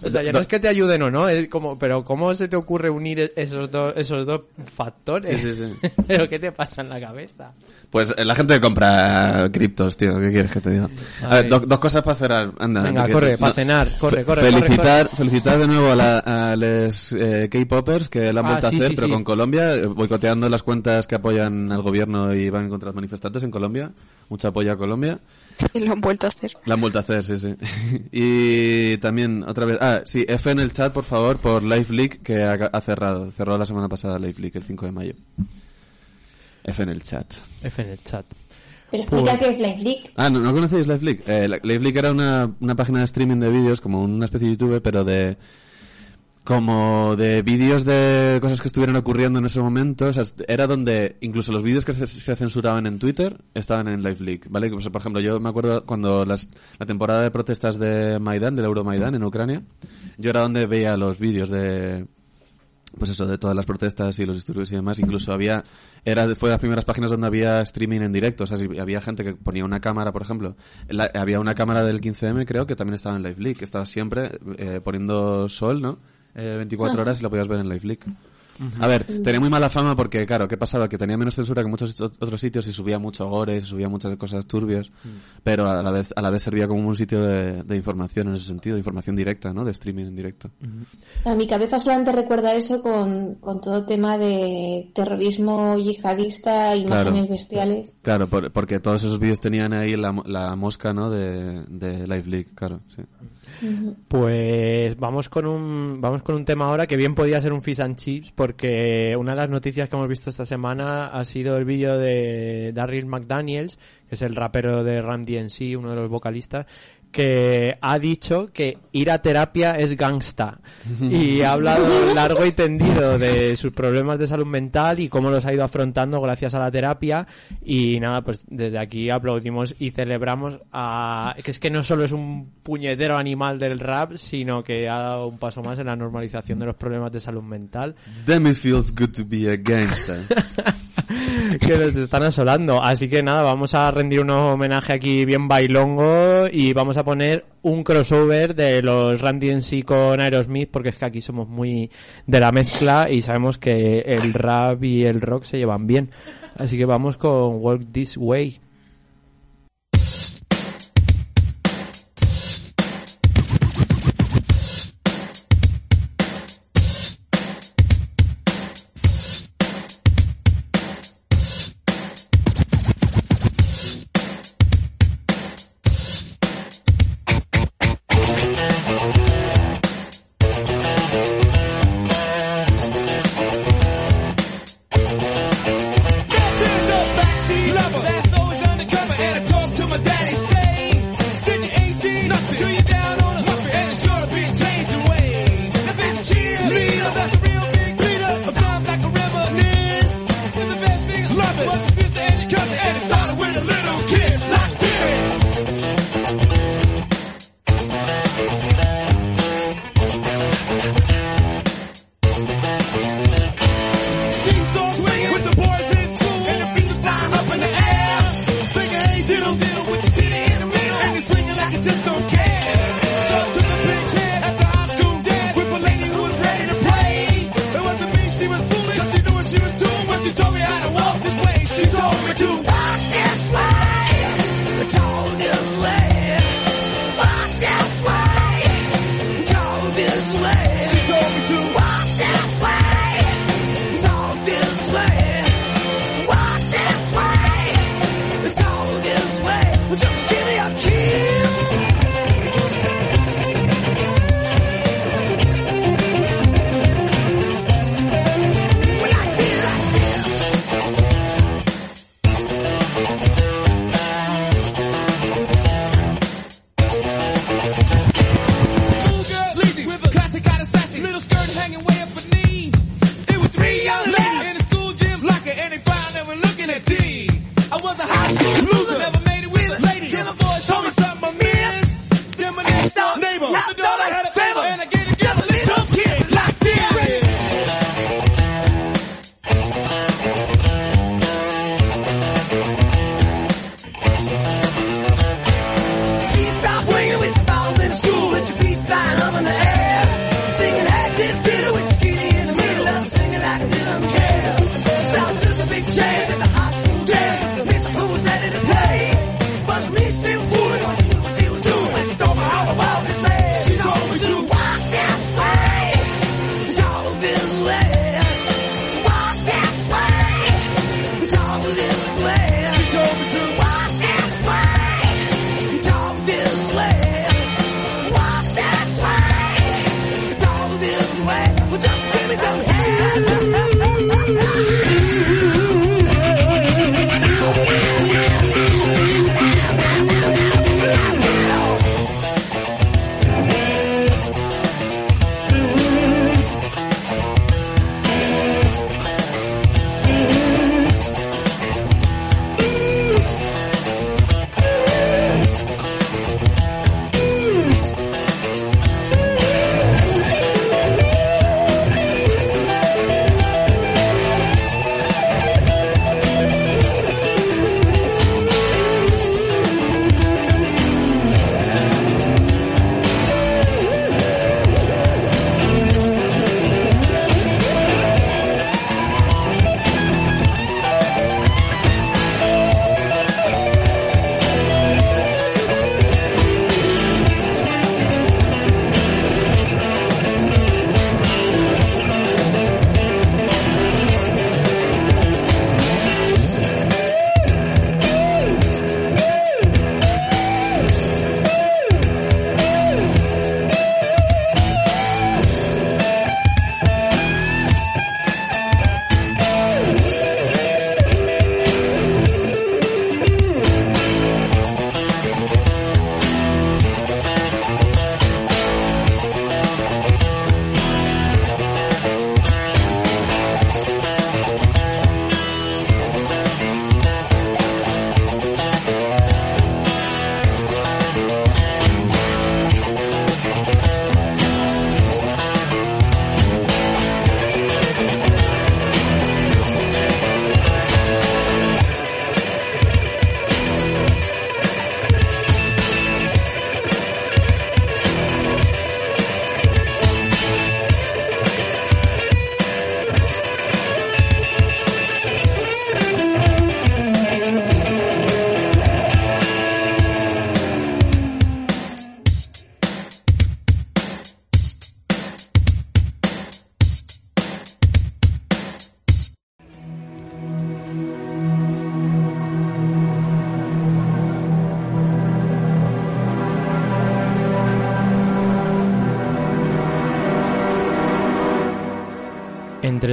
O sea, ya no es que te ayuden o no, es como, pero ¿cómo se te ocurre unir esos dos, esos dos factores? Sí, sí, sí. pero ¿qué te pasa en la cabeza? Pues eh, la gente compra criptos, tío, ¿qué quieres que te diga? A ver, Ay. do- dos cosas para cerrar, anda. Venga, corre, no- para cenar, corre, corre, felicitar, corre, felicitar de nuevo a, la- a los eh, K-popers que la han Ah, vuelto sí, a hacer, sí, pero sí. con Colombia, eh, boicoteando las cuentas que apoyan al gobierno y van contra los manifestantes en Colombia. Mucho apoyo a Colombia. Y lo han vuelto a hacer. La han vuelto a hacer, sí, sí. y también, otra vez, ah, sí, F en el chat, por favor, por LiveLeak, que ha, ha cerrado. Cerró la semana pasada LiveLeak, el 5 de mayo. F en el chat. F en el chat. Pero explica qué es Flick. Ah, ¿no, ¿no conocéis LiveLeak? Eh, la- LiveLeak era una, una página de streaming de vídeos, como una especie de YouTube, pero de... Como de vídeos de cosas que estuvieran ocurriendo en ese momento. O sea, era donde incluso los vídeos que se, se censuraban en Twitter estaban en LiveLeak, ¿vale? Pues, por ejemplo, yo me acuerdo cuando las, la temporada de protestas de Maidan, del Euromaidan en Ucrania, yo era donde veía los vídeos de, pues eso, de todas las protestas y los disturbios y demás. Incluso había, era, fue de las primeras páginas donde había streaming en directo. O sea, si había gente que ponía una cámara, por ejemplo. La- había una cámara del 15M, creo, que también estaba en Live Leak. que Estaba siempre eh, poniendo sol, ¿no? Eh, 24 horas y lo podías ver en Live Leak. A ver, tenía muy mala fama porque, claro, ¿qué pasaba? Que tenía menos censura que muchos ot- otros sitios y subía mucho gore, subía muchas cosas turbias, pero a la vez a la vez servía como un sitio de, de información en ese sentido, de información directa, ¿no? De streaming en directo. A mi cabeza solamente recuerda eso con, con todo el tema de terrorismo yihadista, imágenes Claro. bestiales. Claro, por- porque todos esos vídeos tenían ahí la, la mosca, ¿no? De, de Live Leak, claro, sí. Pues vamos con un vamos con un tema ahora que bien podía ser un fish and chips porque una de las noticias que hemos visto esta semana ha sido el vídeo de Darryl McDaniels, que es el rapero de Run DMC, uno de los vocalistas, que ha dicho que ir a terapia es gangsta y ha hablado largo y tendido de sus problemas de salud mental y cómo los ha ido afrontando gracias a la terapia y nada, pues desde aquí aplaudimos y celebramos a que es que no solo es un puñetero animal del rap, sino que ha dado un paso más en la normalización de los problemas de salud mental Damn it feels good to be a gangster. que nos están asolando. Así que nada, vamos a rendir un homenaje aquí bien bailongo y vamos a poner un crossover de los en sí con Aerosmith porque es que aquí somos muy de la mezcla y sabemos que el rap y el rock se llevan bien. Así que vamos con Walk This Way.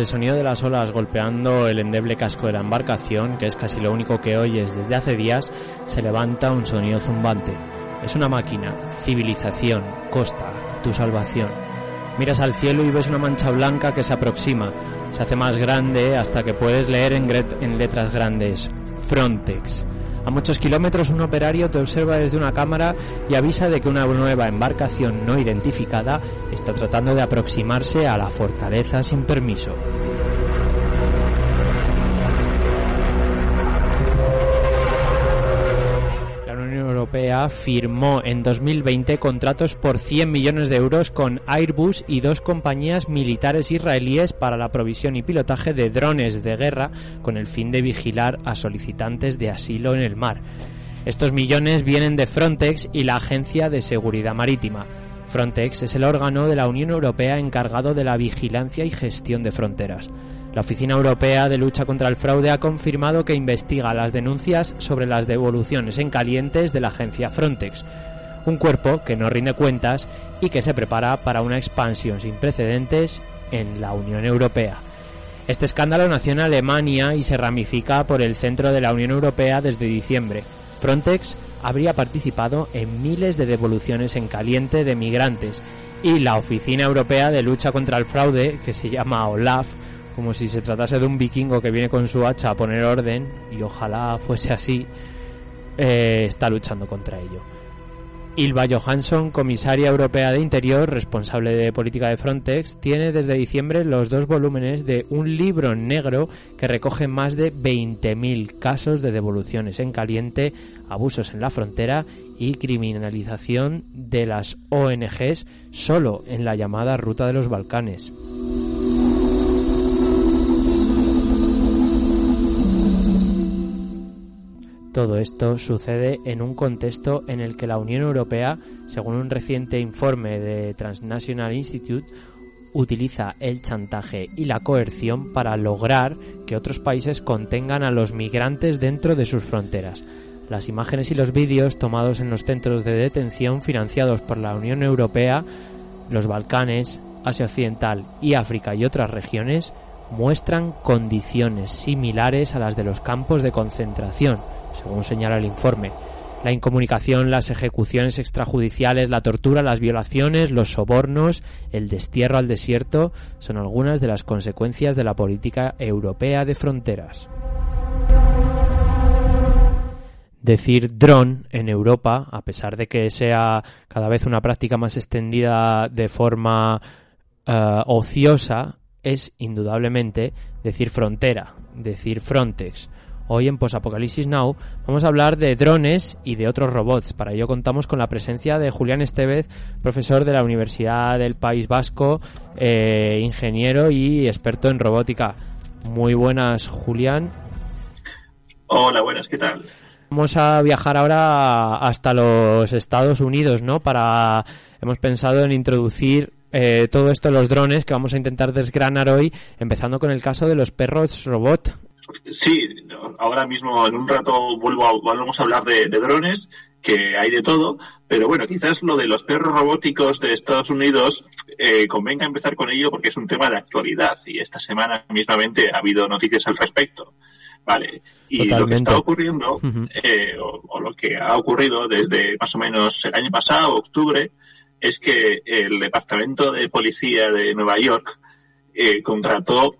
El sonido de las olas golpeando el endeble casco de la embarcación, que es casi lo único que oyes desde hace días, se levanta un sonido zumbante. Es una máquina, civilización, costa, tu salvación. Miras al cielo y ves una mancha blanca que se aproxima, se hace más grande hasta que puedes leer en, letras grandes Frontex. A muchos kilómetros un operario te observa desde una cámara y avisa de que una nueva embarcación no identificada está tratando de aproximarse a la fortaleza sin permiso. Firmó en 2020 contratos por 100 millones de euros con Airbus y dos compañías militares israelíes para la provisión y pilotaje de drones de guerra con el fin de vigilar a solicitantes de asilo en el mar. Estos millones vienen de Frontex y la Agencia de Seguridad Marítima. Frontex es el órgano de la Unión Europea encargado de la vigilancia y gestión de fronteras. La Oficina Europea de Lucha contra el Fraude ha confirmado que investiga las denuncias sobre las devoluciones en calientes de la agencia Frontex, un cuerpo que no rinde cuentas y que se prepara para una expansión sin precedentes en la Unión Europea. Este escándalo nació en Alemania y se ramifica por el centro de la Unión Europea desde diciembre. Frontex habría participado en miles de devoluciones en caliente de migrantes y la Oficina Europea de Lucha contra el Fraude, que se llama OLAF, como si se tratase de un vikingo que viene con su hacha a poner orden, y ojalá fuese así, eh, está luchando contra ello. Ilva Johansson, comisaria europea de Interior, responsable de política de Frontex, tiene desde diciembre los dos volúmenes de un libro negro que recoge más de 20.000 casos de devoluciones en caliente, abusos en la frontera y criminalización de las ONGs solo en la llamada Ruta de los Balcanes. Todo esto sucede en un contexto en el que la Unión Europea, según un reciente informe de Transnational Institute, utiliza el chantaje y la coerción para lograr que otros países contengan a los migrantes dentro de sus fronteras. Las imágenes y los vídeos tomados en los centros de detención financiados por la Unión Europea, los Balcanes, Asia Occidental y África y otras regiones muestran condiciones similares a las de los campos de concentración, según señala el informe. La incomunicación, las ejecuciones extrajudiciales, la tortura, las violaciones, los sobornos, el destierro al desierto son algunas de las consecuencias de la política europea de fronteras. Decir dron en Europa, a pesar de que sea cada vez una práctica más extendida de forma eh, ociosa, es indudablemente decir frontera, decir Frontex. Hoy en Posapocalipsis Now vamos a hablar de drones y de otros robots. Para ello contamos con la presencia de Julián Estevez, profesor de la Universidad del País Vasco, eh, ingeniero y experto en robótica. Muy buenas, Julián. Hola, buenas, ¿qué tal? Vamos a viajar ahora hasta los Estados Unidos, ¿no? Para hemos pensado en introducir eh, todo esto los drones que vamos a intentar desgranar hoy, empezando con el caso de los perros robot. Sí, ahora mismo en un rato vuelvo a, volvemos a hablar de, de, drones, que hay de todo, pero bueno, quizás lo de los perros robóticos de Estados Unidos eh, convenga empezar con ello porque es un tema de actualidad y esta semana mismamente ha habido noticias al respecto. Vale, y Totalmente. lo que está ocurriendo, Uh -huh. eh, o, o, lo que ha ocurrido desde más o menos el año pasado, octubre, es que el Departamento de Policía de Nueva York eh, contrató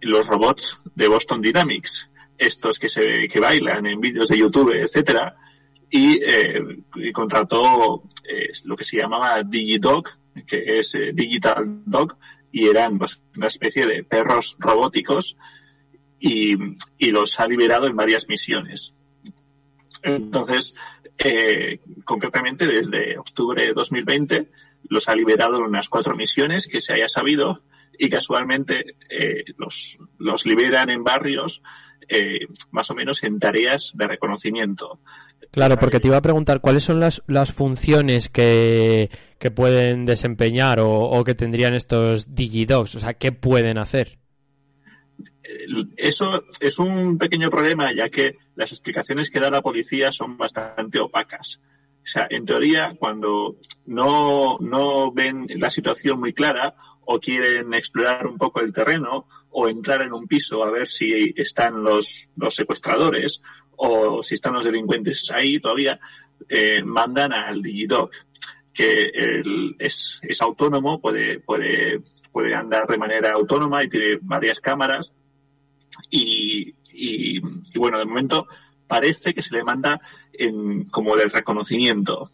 los robots de Boston Dynamics, estos que se que bailan en vídeos de YouTube, etcétera, y, eh, contrató eh, lo que se llamaba DigiDog, que es eh, Digital Dog, y eran pues, una especie de perros robóticos y, y los ha liberado en varias misiones. Entonces, eh, concretamente desde octubre de 2020 los ha liberado en unas cuatro misiones que se haya sabido y casualmente eh, los, los liberan en barrios eh, más o menos en tareas de reconocimiento. Claro, porque te iba a preguntar cuáles son las, las funciones que, que pueden desempeñar o, o que tendrían estos digidogs, o sea, ¿qué pueden hacer? Eso es un pequeño problema, ya que las explicaciones que da la policía son bastante opacas. Sea, en teoría, cuando no, no ven la situación muy clara o quieren explorar un poco el terreno o entrar en un piso a ver si están los, los secuestradores o si están los delincuentes ahí todavía, eh, mandan al Digidog, que el- es, es autónomo, puede, puede, puede andar de manera autónoma y tiene varias cámaras y, y, y bueno, de momento parece que se le manda en, como de reconocimiento,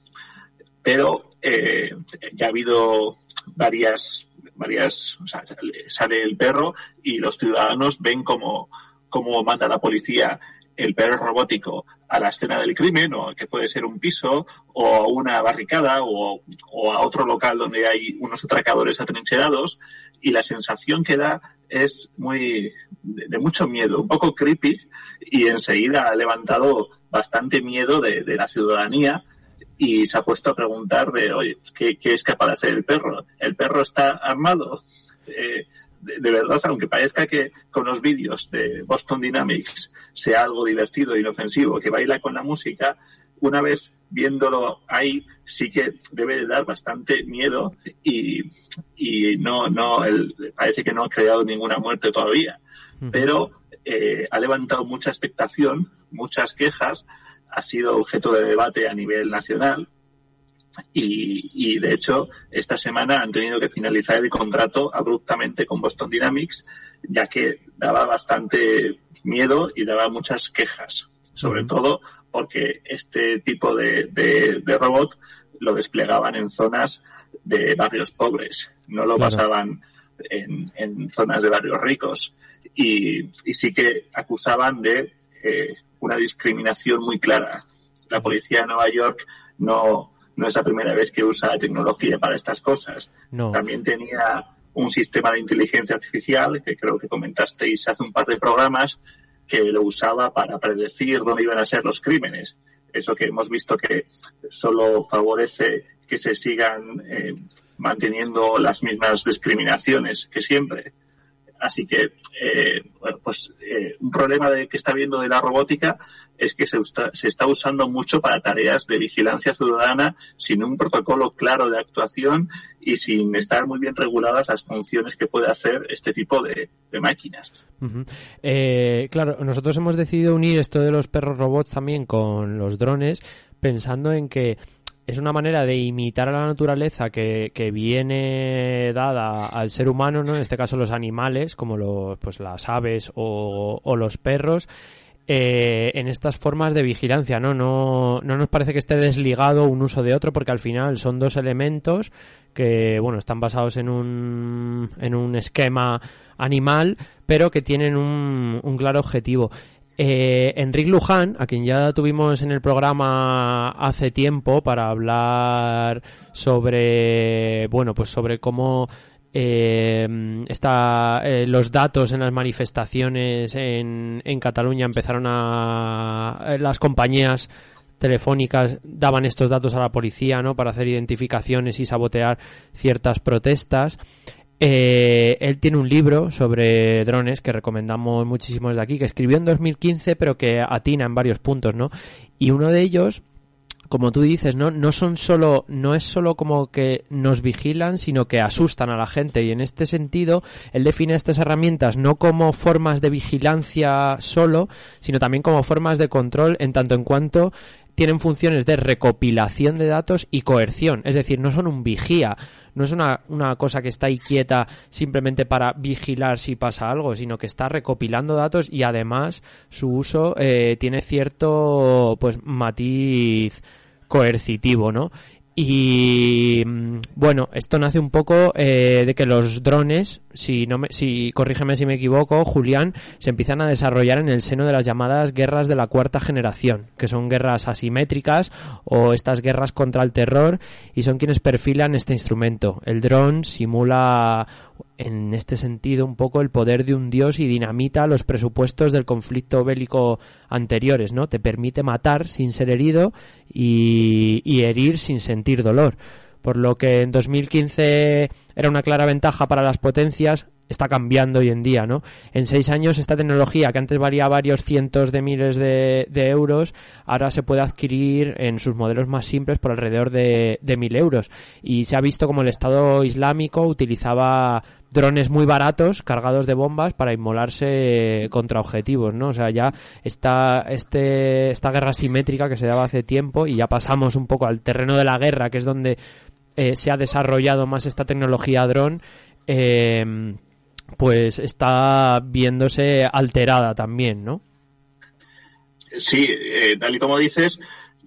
pero eh, ya ha habido varias, varias, o sea, sale- sale el perro y los ciudadanos ven como, como manda la policía el perro robótico a la escena del crimen, o que puede ser un piso, o una barricada, o, o a otro local donde hay unos atracadores atrincherados, y la sensación que da es muy de, de mucho miedo, un poco creepy, y enseguida ha levantado bastante miedo de, de la ciudadanía y se ha puesto a preguntar de, oye, ¿qué, qué es capaz de hacer el perro? ¿El perro está armado? Eh, de, de verdad, aunque parezca que con los vídeos de Boston Dynamics sea algo divertido e inofensivo, que baila con la música, una vez viéndolo ahí sí que debe de dar bastante miedo y, y no, no, el- parece que no ha creado ninguna muerte todavía. Pero eh, ha levantado mucha expectación, muchas quejas, ha sido objeto de debate a nivel nacional y, y, de hecho esta semana han tenido que finalizar el contrato abruptamente con Boston Dynamics ya que daba bastante miedo y daba muchas quejas sobre todo porque este tipo de, de- de robot lo desplegaban en zonas de barrios pobres no lo Claro. pasaban en, en zonas de barrios ricos. Y, y sí que acusaban de eh, una discriminación muy clara. La policía de Nueva York no, no es la primera vez que usa tecnología para estas cosas. No. También tenía un sistema de inteligencia artificial, que creo que comentasteis hace un par de programas, que lo usaba para predecir dónde iban a ser los crímenes. Eso que hemos visto que solo favorece que se sigan eh, manteniendo las mismas discriminaciones que siempre. Así que, eh, bueno, pues eh, un problema de, que está viendo de la robótica es que se, usta- se está usando mucho para tareas de vigilancia ciudadana sin un protocolo claro de actuación y sin estar muy bien reguladas las funciones que puede hacer este tipo de, máquinas. Eh, claro, nosotros hemos decidido unir esto de los perros robots también con los drones, pensando en que es una manera de imitar a la naturaleza que, viene dada al ser humano, ¿no? En este caso los animales, como los, pues las aves o, los perros, eh, en estas formas de vigilancia, ¿no? ¿no? No nos parece que esté desligado un uso de otro, porque al final son dos elementos que, bueno, están basados en un, en un esquema animal, pero que tienen un claro objetivo. Eh, Enrique Luján, a quien ya tuvimos en el programa hace tiempo para hablar sobre, bueno, pues sobre cómo eh, está, eh, los datos en las manifestaciones en, en Cataluña. Empezaron a las compañías telefónicas daban estos datos a la policía no para hacer identificaciones y sabotear ciertas protestas eh, él tiene un libro sobre drones que recomendamos muchísimo desde aquí que escribió en 2015 pero que atina en varios puntos no y uno de ellos como tú dices, ¿no? No son solo, no es solo como que nos vigilan, sino que asustan a la gente. Y en este sentido, él define estas herramientas no como formas de vigilancia solo, sino también como formas de control en tanto en cuanto tienen funciones de recopilación de datos y coerción. Es decir, no son un vigía, no es una, una cosa que está ahí quieta simplemente para vigilar si pasa algo, sino que está recopilando datos y además su uso eh, tiene cierto pues matiz coercitivo, ¿no? Y mm, bueno, esto nace un poco eh, de que los drones, si no me, si corrígeme si me equivoco, Julián, se empiezan a desarrollar en el seno de las llamadas guerras de la cuarta generación, que son guerras asimétricas o estas guerras contra el terror y son quienes perfilan este instrumento. El dron simula en este sentido un poco el poder de un dios y dinamita los presupuestos del conflicto bélico anteriores, ¿no? Te permite matar sin ser herido y, y herir sin sentir dolor. Por lo que en 2015 era una clara ventaja para las potencias, está cambiando hoy en día, ¿no? En seis años esta tecnología, que antes valía varios cientos de miles de, de euros, ahora se puede adquirir en sus modelos más simples por alrededor de, de mil euros. Y se ha visto como el Estado Islámico utilizaba drones muy baratos cargados de bombas para inmolarse contra objetivos, ¿no? O sea, ya está este, esta guerra simétrica que se daba hace tiempo y ya pasamos un poco al terreno de la guerra, que es donde eh, se ha desarrollado más esta tecnología dron. Eh, pues está viéndose alterada también, ¿no? Sí, eh, tal y como dices,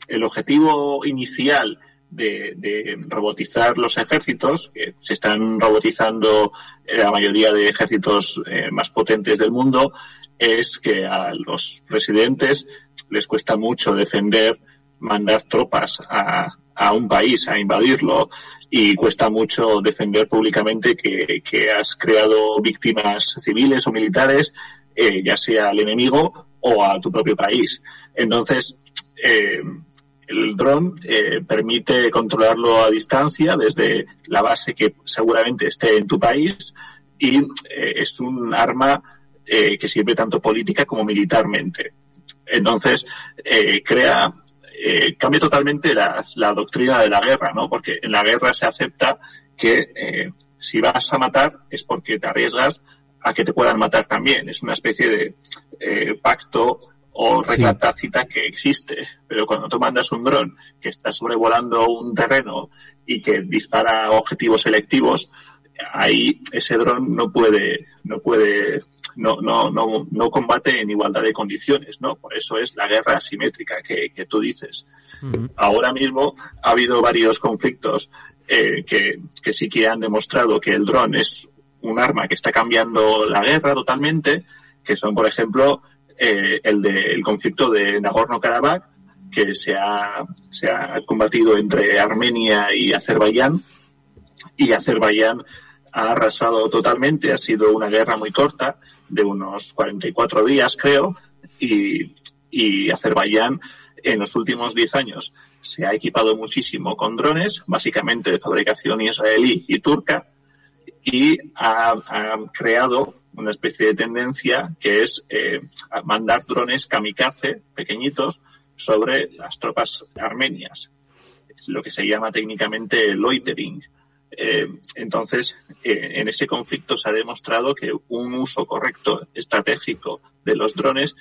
el objetivo inicial de, robotizar los ejércitos, que se están robotizando la mayoría de ejércitos más potentes del mundo, es que a los presidentes les cuesta mucho defender, mandar tropas a, a un país, a invadirlo, y cuesta mucho defender públicamente que, que has creado víctimas civiles o militares, eh, ya sea al enemigo o a tu propio país. Entonces, eh, el dron eh, permite controlarlo a distancia desde la base que seguramente esté en tu país y eh, es un arma que sirve tanto política como militarmente. Entonces, crea eh, cambia totalmente la, la, doctrina de la guerra, ¿no? Porque en la guerra se acepta que eh, si vas a matar es porque te arriesgas a que te puedan matar también. Es una especie de eh, pacto o regla sí. tácita que existe. Pero cuando tú mandas un dron que está sobrevolando un terreno y que dispara objetivos selectivos, ahí ese dron no puede, no puede no, no, no, no combate en igualdad de condiciones, ¿no? Por eso es la guerra asimétrica que, que tú dices. Uh -huh. Ahora mismo ha habido varios conflictos eh, que, que sí que han demostrado que el dron es un arma que está cambiando la guerra totalmente, que son, por ejemplo, eh, el de, conflicto de Nagorno-Karabaj, que se ha, se ha combatido entre Armenia y Azerbaiyán, y Azerbaiyán ha arrasado totalmente, ha sido una guerra muy corta, de unos 44 días creo, y, Azerbaiyán en los últimos 10 años se ha equipado muchísimo con drones, básicamente de fabricación israelí y turca, y ha, ha creado una especie de tendencia que es eh, mandar drones kamikaze pequeñitos sobre las tropas armenias, es lo que se llama técnicamente loitering. Eh, entonces, eh, en ese conflicto se ha demostrado que un uso correcto estratégico de los drones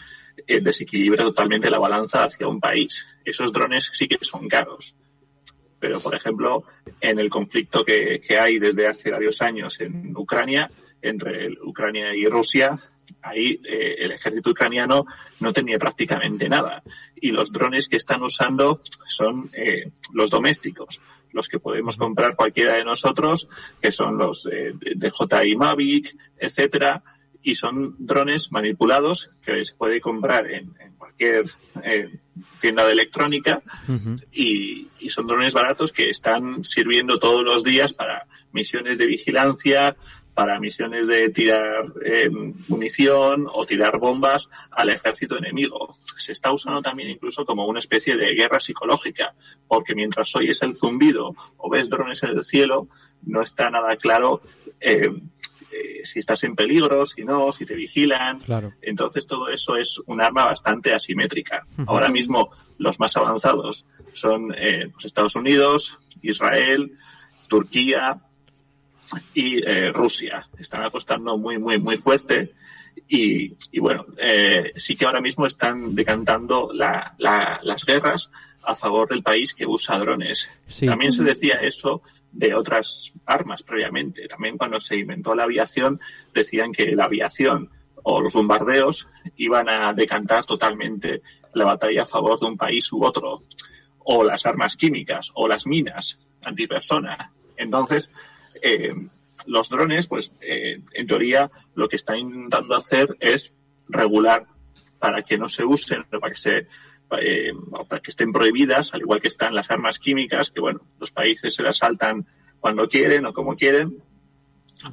eh, desequilibra totalmente la balanza hacia un país. Esos drones sí que son caros. Pero, por ejemplo, en el conflicto que, que hay desde hace varios años en Ucrania, entre Ucrania y Rusia, ahí eh, el ejército ucraniano no tenía prácticamente nada. Y los drones que están usando son eh, los domésticos, los que podemos comprar cualquiera de nosotros, que son los eh, de JI Mavic, etcétera, y son drones manipulados que se puede comprar en, en cualquier eh, tienda de electrónica uh -huh. y, y, son drones baratos que están sirviendo todos los días para misiones de vigilancia, para misiones de tirar eh, munición o tirar bombas al ejército enemigo. Se está usando también incluso como una especie de guerra psicológica, porque mientras oyes el zumbido o ves drones en el cielo, no está nada claro eh, eh, si estás en peligro, si no, si te vigilan. Claro. Entonces todo eso es un arma bastante asimétrica. Uh -huh. Ahora mismo los más avanzados son eh, pues Estados Unidos, Israel, Turquía, y eh, Rusia. Están apostando muy, muy, muy fuerte. Y, y bueno, eh, sí que ahora mismo están decantando la, la, las guerras a favor del país que usa drones. Sí. También se decía eso de otras armas previamente. También cuando se inventó la aviación decían que la aviación o los bombardeos iban a decantar totalmente la batalla a favor de un país u otro. O las armas químicas o las minas antipersona. Entonces, eh, los drones, pues eh, en teoría lo que están intentando hacer es regular para que no se usen, para que se eh, para que estén prohibidas, al igual que están las armas químicas, que bueno, los países se las saltan cuando quieren o como quieren,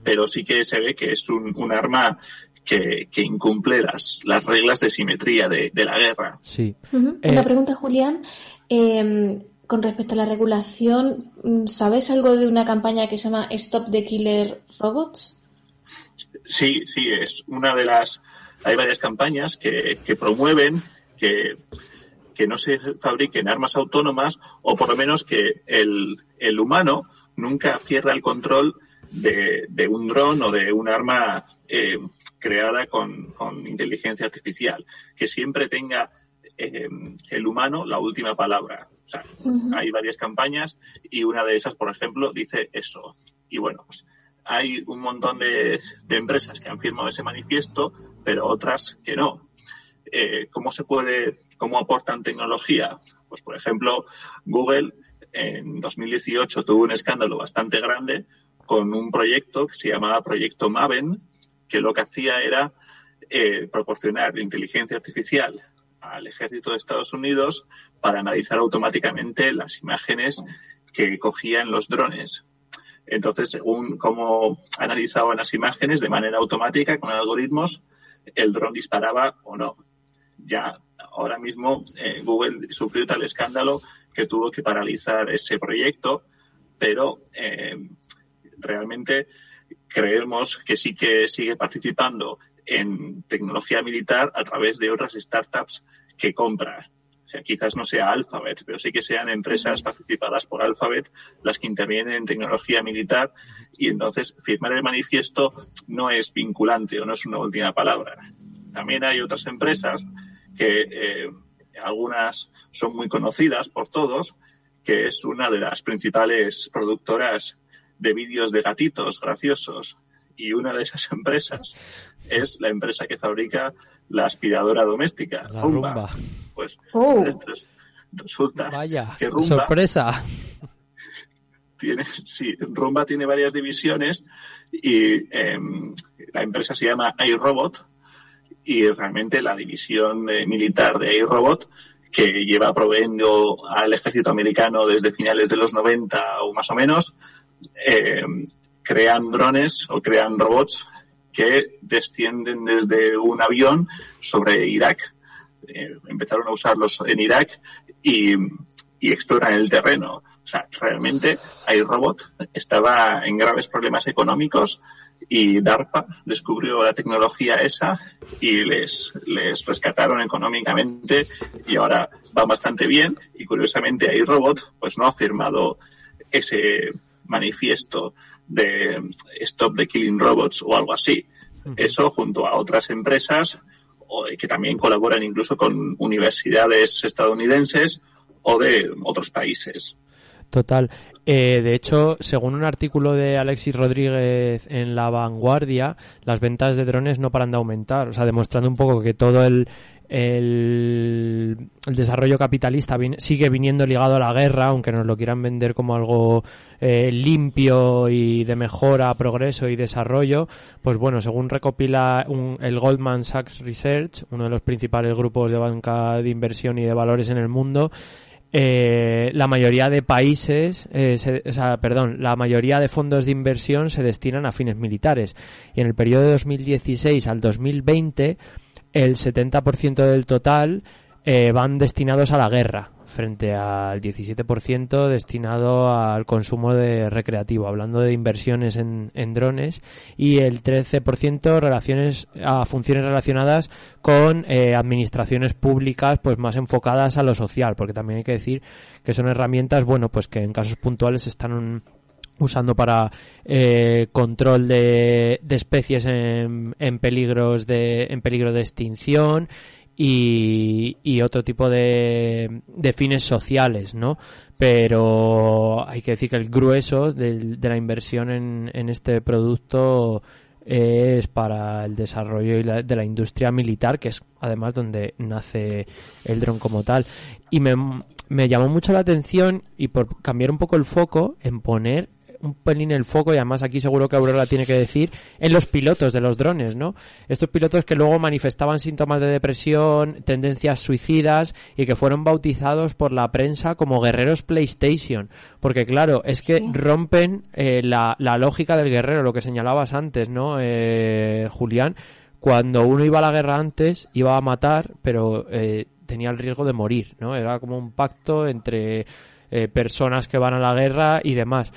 pero sí que se ve que es un, un arma que, que, incumple las, las reglas de simetría de, de la guerra. Sí. Uh -huh. Una eh, pregunta, Julián. Eh, con respecto a la regulación, ¿sabes algo de una campaña que se llama Stop the Killer Robots? Sí, sí, es una de las. Hay varias campañas que, promueven que, no se fabriquen armas autónomas o por lo menos que el, humano nunca pierda el control de, un dron o de un arma eh, creada con, con inteligencia artificial, que siempre tenga eh, el humano la última palabra. O sea, hay varias campañas y una de esas, por ejemplo, dice eso. Y bueno, pues hay un montón de, empresas que han firmado ese manifiesto, pero otras que no. Eh, ¿Cómo se puede, cómo aportan tecnología? Pues, por ejemplo, Google en 2018 tuvo un escándalo bastante grande con un proyecto que se llamaba Proyecto Maven, que lo que hacía era eh, proporcionar inteligencia artificial al ejército de Estados Unidos para analizar automáticamente las imágenes que cogían los drones. Entonces, según cómo analizaban las imágenes de manera automática con algoritmos, el dron disparaba o no. Ya ahora mismo eh, Google sufrió tal escándalo que tuvo que paralizar ese proyecto, pero eh, realmente creemos que sí que sigue participando en tecnología militar a través de otras startups que compra. O sea, quizás no sea Alphabet, pero sí que sean empresas participadas por Alphabet las que intervienen en tecnología militar y entonces firmar el manifiesto no es vinculante o no es una última palabra. También hay otras empresas que eh, algunas son muy conocidas por todos, que es una de las principales productoras de vídeos de gatitos graciosos. Y una de esas empresas es la empresa que fabrica la aspiradora doméstica, La Rumba. Rumba. Pues Oh. entonces, resulta Vaya, que Rumba sorpresa. tiene, sí, Rumba tiene varias divisiones y em, la empresa se llama iRobot y realmente la división eh, militar de iRobot que lleva proveyendo al ejército americano desde finales de los 90 o más o menos, em, crean drones o crean robots que descienden desde un avión sobre Irak. Eh, empezaron a usarlos en Irak y, y exploran el terreno. O sea, realmente iRobot estaba en graves problemas económicos y DARPA descubrió la tecnología esa y les, les rescataron económicamente y ahora va bastante bien y curiosamente iRobot pues no ha firmado ese manifiesto de Stop the Killing Robots o algo así. Eso junto a otras empresas que también colaboran incluso con universidades estadounidenses o de otros países. Total. Eh, de hecho, según un artículo de Alexis Rodríguez en La Vanguardia, las ventas de drones no paran de aumentar. O sea, demostrando un poco que todo el, el, desarrollo capitalista sigue viniendo ligado a la guerra, aunque nos lo quieran vender como algo eh, limpio y de mejora, progreso y desarrollo. Pues bueno, según recopila un- el Goldman Sachs Research, uno de los principales grupos de banca de inversión y de valores en el mundo, eh, la mayoría de países, eh, se- o sea, perdón, la mayoría de fondos de inversión se destinan a fines militares. Y en el periodo de 2016 al 2020, el 70% del total eh, van destinados a la guerra, frente al 17% destinado al consumo de recreativo, hablando de inversiones en, drones, y el 13% relaciones, a funciones relacionadas con eh, administraciones públicas pues más enfocadas a lo social, porque también hay que decir que son herramientas, bueno, pues que en casos puntuales están usando para eh, control de, de especies en, en peligros de en peligro de extinción y, otro tipo de, de fines sociales, ¿no? Pero hay que decir que el grueso de, la inversión en, en este producto es para el desarrollo y la- de la industria militar, que es además donde nace el dron como tal. Y me, me llamó mucho la atención, y por cambiar un poco el foco, en poner un pelín el foco, y además aquí seguro que Aurora tiene que decir, en los pilotos de los drones, ¿no? Estos pilotos que luego manifestaban síntomas de depresión, tendencias suicidas, y que fueron bautizados por la prensa como guerreros PlayStation. Porque claro, es que rompen eh, la, la lógica del guerrero, lo que señalabas antes, ¿no, eh, Julián? Cuando uno iba a la guerra antes, iba a matar, pero eh, tenía el riesgo de morir, ¿no? Era como un pacto entre eh, personas que van a la guerra y demás.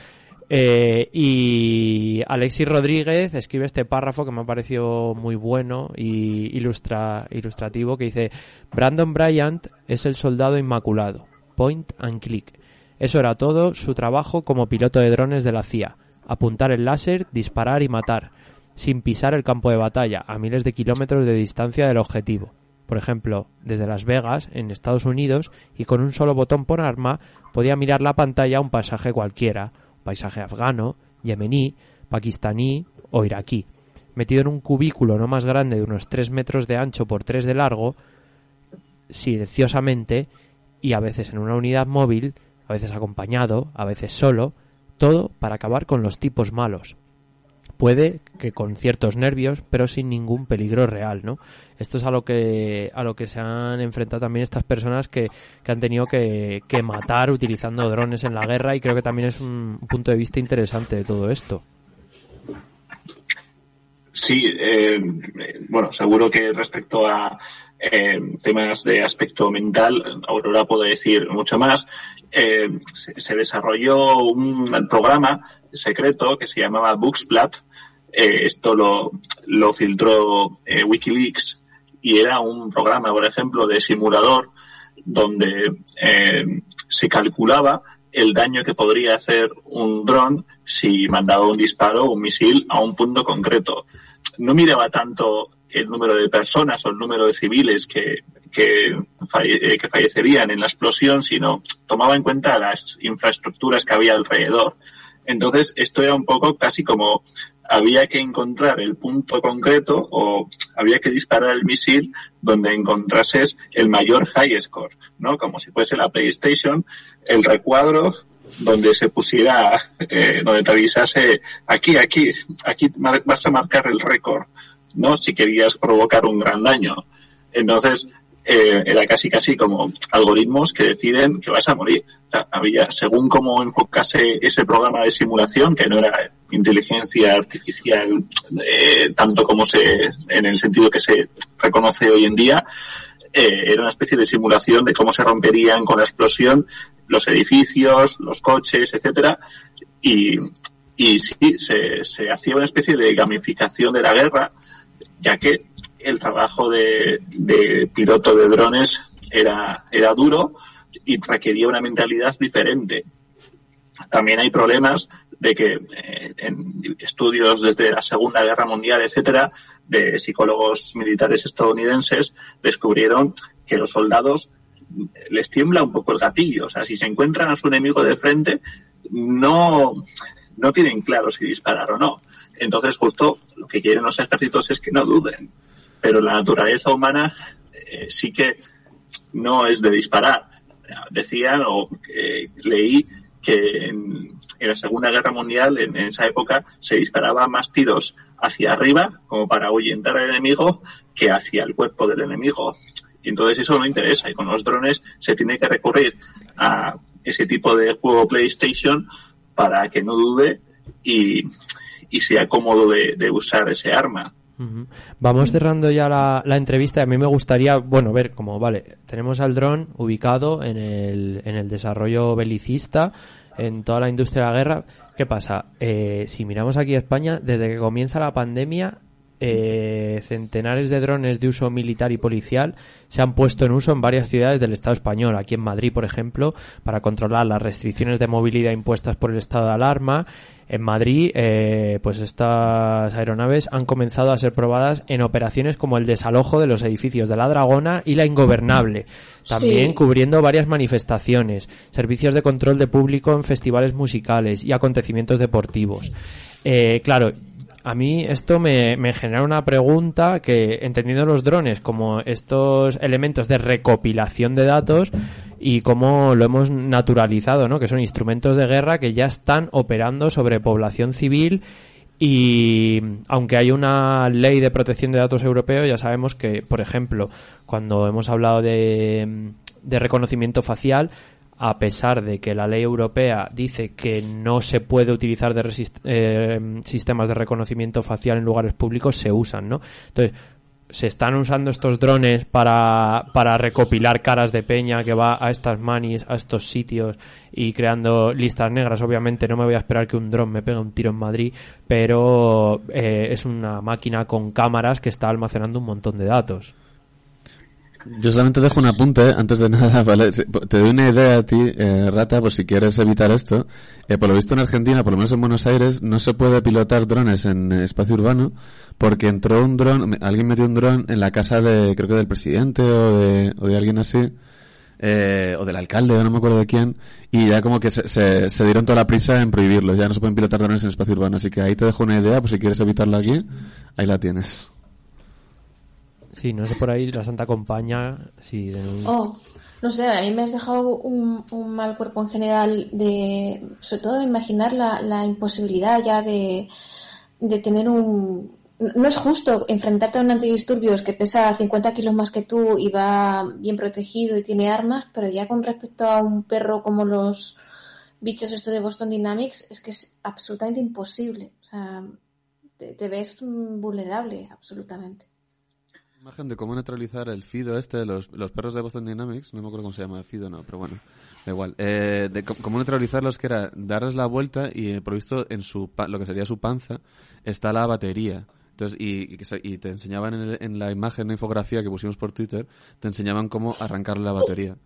Eh, y Alexis Rodríguez escribe este párrafo que me ha parecido muy bueno y ilustra, ilustrativo que dice Brandon Bryant es el soldado inmaculado. Point and click. Eso era todo su trabajo como piloto de drones de la CIA. Apuntar el láser, disparar y matar, sin pisar el campo de batalla, a miles de kilómetros de distancia del objetivo. Por ejemplo, desde Las Vegas, en Estados Unidos, y con un solo botón por arma, podía mirar la pantalla a un paisaje cualquiera, paisaje afgano, yemení, pakistaní o iraquí. Metido en un cubículo no más grande de unos 3 metros de ancho por 3 de largo, silenciosamente, y a veces en una unidad móvil, a veces acompañado, a veces solo, todo para acabar con los tipos malos. Puede que con ciertos nervios, pero sin ningún peligro real, ¿no? Esto es a lo que a lo que se han enfrentado también estas personas que, que han tenido que, que matar utilizando drones en la guerra y creo que también es un punto de vista interesante de todo esto. Sí, eh, bueno, seguro que respecto a eh, temas de aspecto mental, Aurora puede decir mucho más. Eh, se, desarrolló un programa secreto que se llamaba Booksplat. Eh, esto lo, filtró eh, Wikileaks y era un programa, por ejemplo, de simulador donde eh, se calculaba el daño que podría hacer un dron si mandaba un disparo o un misil a un punto concreto. No miraba tanto el número de personas o el número de civiles que, que, eh, que fallecerían en la explosión, sino tomaba en cuenta las infraestructuras que había alrededor. Entonces, esto era un poco casi como había que encontrar el punto concreto o había que disparar el misil donde encontrases el mayor high score, ¿no? Como si fuese la PlayStation, el recuadro donde se pusiera, eh, donde te avisase aquí, aquí, aquí vas a marcar el récord, ¿no? Si querías provocar un gran daño. Entonces, eh, era casi casi como algoritmos que deciden que vas a morir. Había, según cómo enfocase ese programa de simulación, que no era inteligencia artificial eh, tanto como se, en el sentido que se reconoce hoy en día, eh, era una especie de simulación de cómo se romperían con la explosión los edificios, los coches, etcétera, y, y sí, se, se hacía una especie de gamificación de la guerra, ya que el trabajo de, piloto de drones era, era duro y requería una mentalidad diferente. También hay problemas de que eh, en estudios desde la Segunda Guerra Mundial, etcétera, de psicólogos militares estadounidenses descubrieron que los soldados les tiembla un poco el gatillo. O sea, si se encuentran a su enemigo de frente, no, no tienen claro si disparar o no. Entonces, justo lo que quieren los ejércitos es que no duden. Pero la naturaleza humana eh, sí que no es de disparar. Decían o eh, leí que en, la Segunda Guerra Mundial, en, esa época, se disparaba más tiros hacia arriba, como para ahuyentar al enemigo, que hacia el cuerpo del enemigo. Y entonces eso no interesa. Y con los drones se tiene que recurrir a ese tipo de juego PlayStation para que no dude y, sea cómodo de usar ese arma. Ujú. Vamos cerrando ya la, la entrevista. A mí me gustaría, bueno, ver cómo, vale, tenemos al dron ubicado en el, en el desarrollo belicista, en toda la industria de la guerra. ¿Qué pasa? Eh, si miramos aquí a España, desde que comienza la pandemia, eh, centenares de drones de uso militar y policial se han puesto en uso en varias ciudades del Estado español. Aquí en Madrid, por ejemplo, para controlar las restricciones de movilidad impuestas por el estado de alarma. En Madrid, eh, pues estas aeronaves han comenzado a ser probadas en operaciones como el desalojo de los edificios de la Dragona y la Ingobernable. También Sí. cubriendo varias manifestaciones, servicios de control de público en festivales musicales y acontecimientos deportivos. Eh, claro, a mí esto me, me genera una pregunta que, entendiendo los drones como estos elementos de recopilación de datos y cómo lo hemos naturalizado, ¿no? Que son instrumentos de guerra que ya están operando sobre población civil y aunque hay una ley de protección de datos europeo, ya sabemos que, por ejemplo, cuando hemos hablado de, de reconocimiento facial, a pesar de que la ley europea dice que no se puede utilizar de eh, sistemas de reconocimiento facial en lugares públicos, se usan, ¿no? Entonces, se están usando estos drones para, para recopilar caras de peña que va a estas manis, a estos sitios y creando listas negras. Obviamente no me voy a esperar que un dron me pegue un tiro en Madrid, pero eh, es una máquina con cámaras que está almacenando un montón de datos. Yo solamente dejo un apunte antes de nada, ¿vale? Te doy una idea a ti, eh, Rata, por si quieres evitar esto. Eh, por lo visto en Argentina, por lo menos en Buenos Aires, no se puede pilotar drones en eh, espacio urbano porque entró un dron, alguien metió un dron en la casa de, creo que del presidente o de, o de alguien así, eh, o del alcalde, no me acuerdo de quién, y ya como que se, se, se dieron toda la prisa en prohibirlo, ya no se pueden pilotar drones en espacio urbano, así que ahí te dejo una idea, por si quieres evitarlo aquí, ahí la tienes. Sí, no sé por ahí la Santa Compañía. Oh, no sé, a mí me has dejado un, mal cuerpo en general de, sobre todo de imaginar la, imposibilidad ya de, de tener un... No es justo enfrentarte a un antidisturbios que pesa 50 kilos más que tú y va bien protegido y tiene armas, pero ya con respecto a un perro como los bichos estos de Boston Dynamics, es que es absolutamente imposible. O sea, te, ves vulnerable, absolutamente. Imagen de cómo neutralizar el Fido este, los, los perros de Boston Dynamics, no me acuerdo cómo se llama, Fido no, pero bueno, da igual. Eh, de cómo- neutralizarlos, que era darles la vuelta y eh, provisto en su lo que sería su panza está la batería. Entonces, y, y te enseñaban en, el- en la imagen, la infografía que pusimos por Twitter, te enseñaban cómo arrancarle la batería.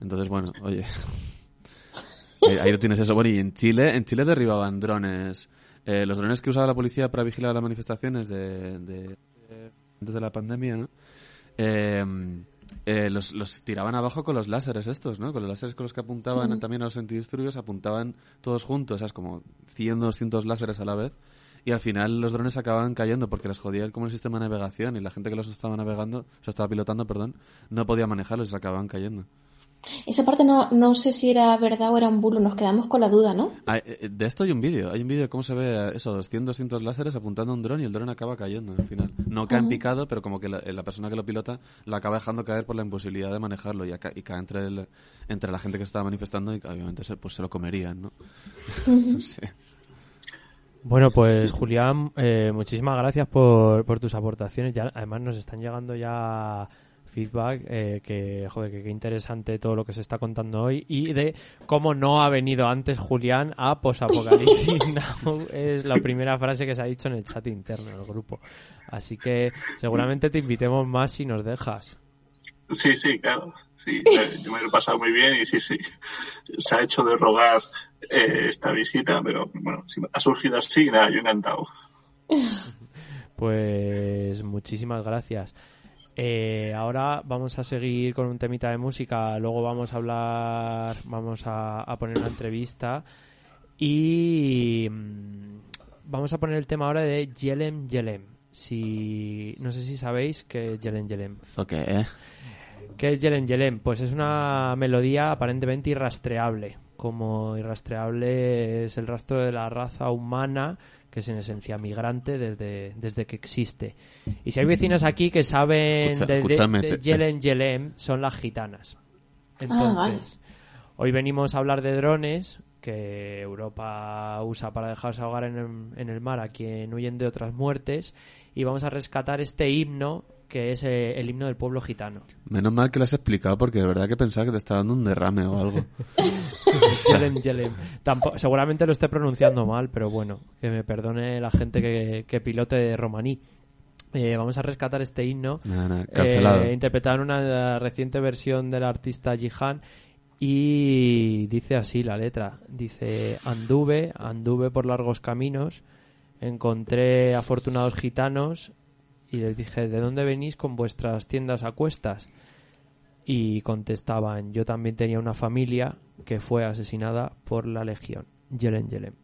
Entonces, bueno, oye. ahí, ahí lo tienes eso. Bueno, y en Chile, en Chile derribaban drones. Eh, los drones que usaba la policía para vigilar las manifestaciones de, de- antes de la pandemia, ¿no? Eh, eh, los, los tiraban abajo con los láseres estos, ¿no? Con los láseres con los que apuntaban también a los antidisturbios, apuntaban todos juntos, ¿sabes? Como 100, 200 láseres a la vez. Y al final los drones acababan cayendo porque les jodía el- como el sistema de navegación y la gente que los estaba navegando, o sea, estaba pilotando, perdón, no podía manejarlos y se acababan cayendo. Esa parte no, no sé si era verdad o era un bulo, nos quedamos con la duda, ¿no? Ah, eh, de esto hay un vídeo, hay un vídeo de cómo se ve eso, 200, 200 láseres apuntando a un dron y el dron acaba cayendo al final. No cae en picado, pero como que la, la persona que lo pilota lo acaba dejando caer por la imposibilidad de manejarlo y, y cae entre, el- entre la gente que estaba manifestando y obviamente se, pues se lo comerían, ¿no? No sé. Bueno, pues Julián, eh, muchísimas gracias por, por tus aportaciones. Ya, además nos están llegando ya feedback eh, que, joder, que interesante todo lo que se está contando hoy y de cómo no ha venido antes Julián a Posapocalipsis Now. Es la primera frase que se ha dicho en el chat interno del grupo. Así que seguramente te invitemos más si nos dejas. Sí, sí, claro. Sí, yo me lo he pasado muy bien y sí, sí. Se ha hecho de rogar eh, esta visita, pero bueno, si ha surgido así, nada, yo encantado. Pues muchísimas gracias. Eh, ahora vamos a seguir con un temita de música, luego vamos a hablar, vamos a, a poner una entrevista y mm, vamos a poner el tema ahora de Yelem Yelem. Si no sé si sabéis qué es Yelem Yelem. ¿Eso qué, eh? ¿Qué es Yelem Yelem? Pues es una melodía aparentemente irrastreable. Como irrastreable es el rastro de la raza humana, que es en esencia migrante desde, desde que existe. Y si hay vecinos aquí que saben Escucha- de, escúchame, te- Yelem Yelem, son las gitanas. Entonces, vale. hoy venimos a hablar de drones que Europa usa para dejarse ahogar en el, en el mar a quien huyen de otras muertes y vamos a rescatar este himno que es eh, el himno del pueblo gitano. Menos mal que lo has explicado porque de verdad que pensaba que te estaba dando un derrame o algo. Yelem, Yelem. Tampo- seguramente lo esté pronunciando mal, pero bueno, que me perdone la gente que, que pilote de romaní. Eh, vamos a rescatar este himno, nada, cancelado. eh, interpretado en una reciente versión del artista Jihan y dice así la letra, dice anduve, anduve por largos caminos, encontré afortunados gitanos y les dije, ¿de dónde venís con vuestras tiendas a cuestas? Y contestaban, yo también tenía una familia que fue asesinada por la legión. Yelem Yelem.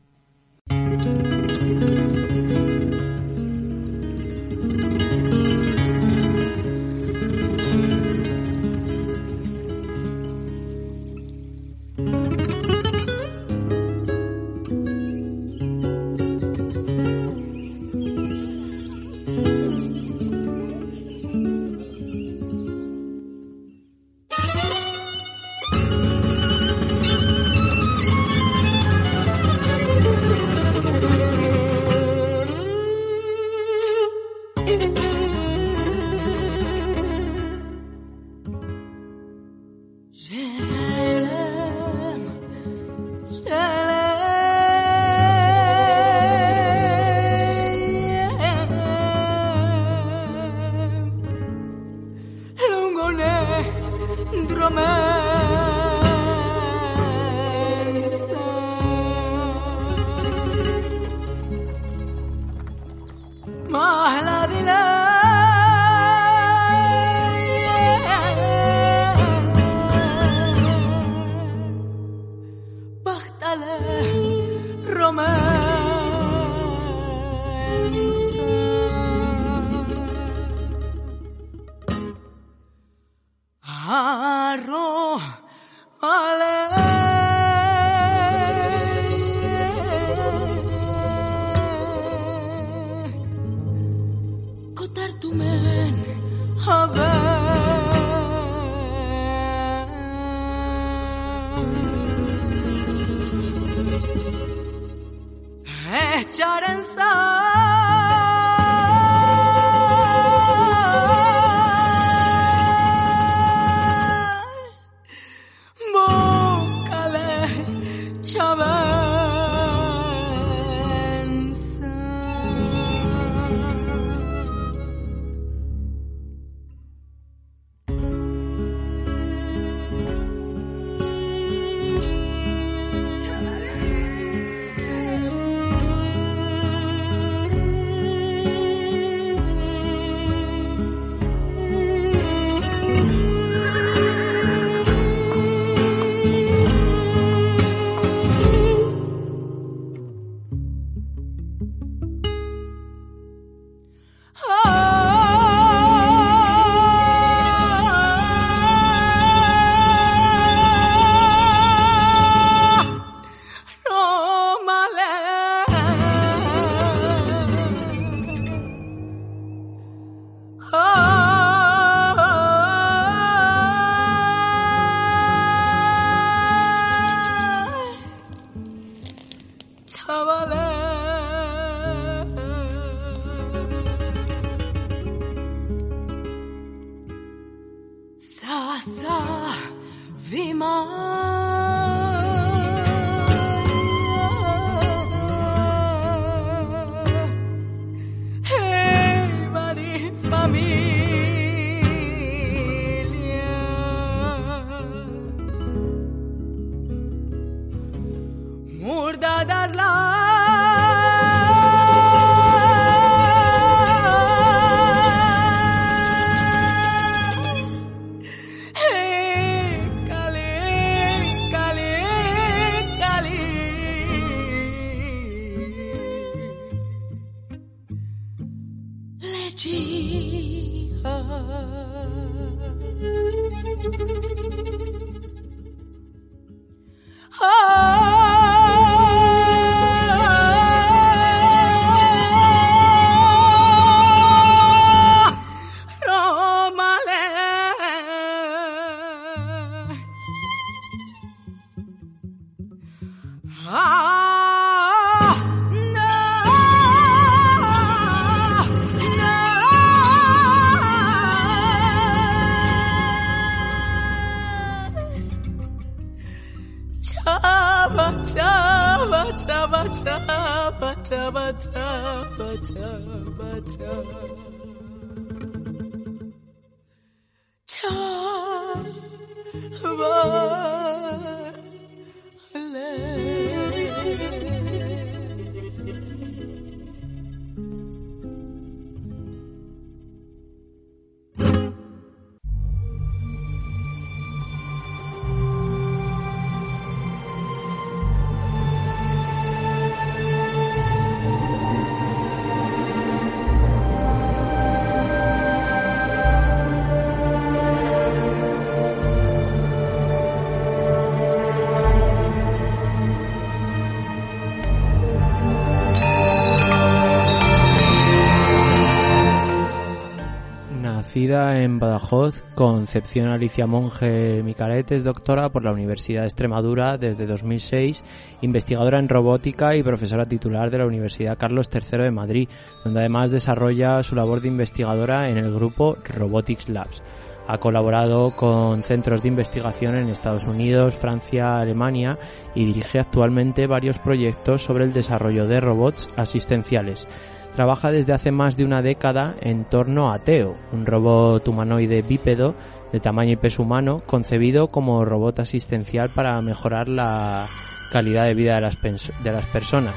En Badajoz, Concepción Alicia Monge Micalet es doctora por la Universidad de Extremadura desde 2006, investigadora en robótica y profesora titular de la Universidad Carlos III de Madrid, donde además desarrolla su labor de investigadora en el grupo Robotics Labs. Ha colaborado con centros de investigación en Estados Unidos, Francia, Alemania y dirige actualmente varios proyectos sobre el desarrollo de robots asistenciales. Trabaja desde hace más de una década en torno a Teo, un robot humanoide bípedo de tamaño y peso humano, concebido como robot asistencial para mejorar la calidad de vida de las, de las personas.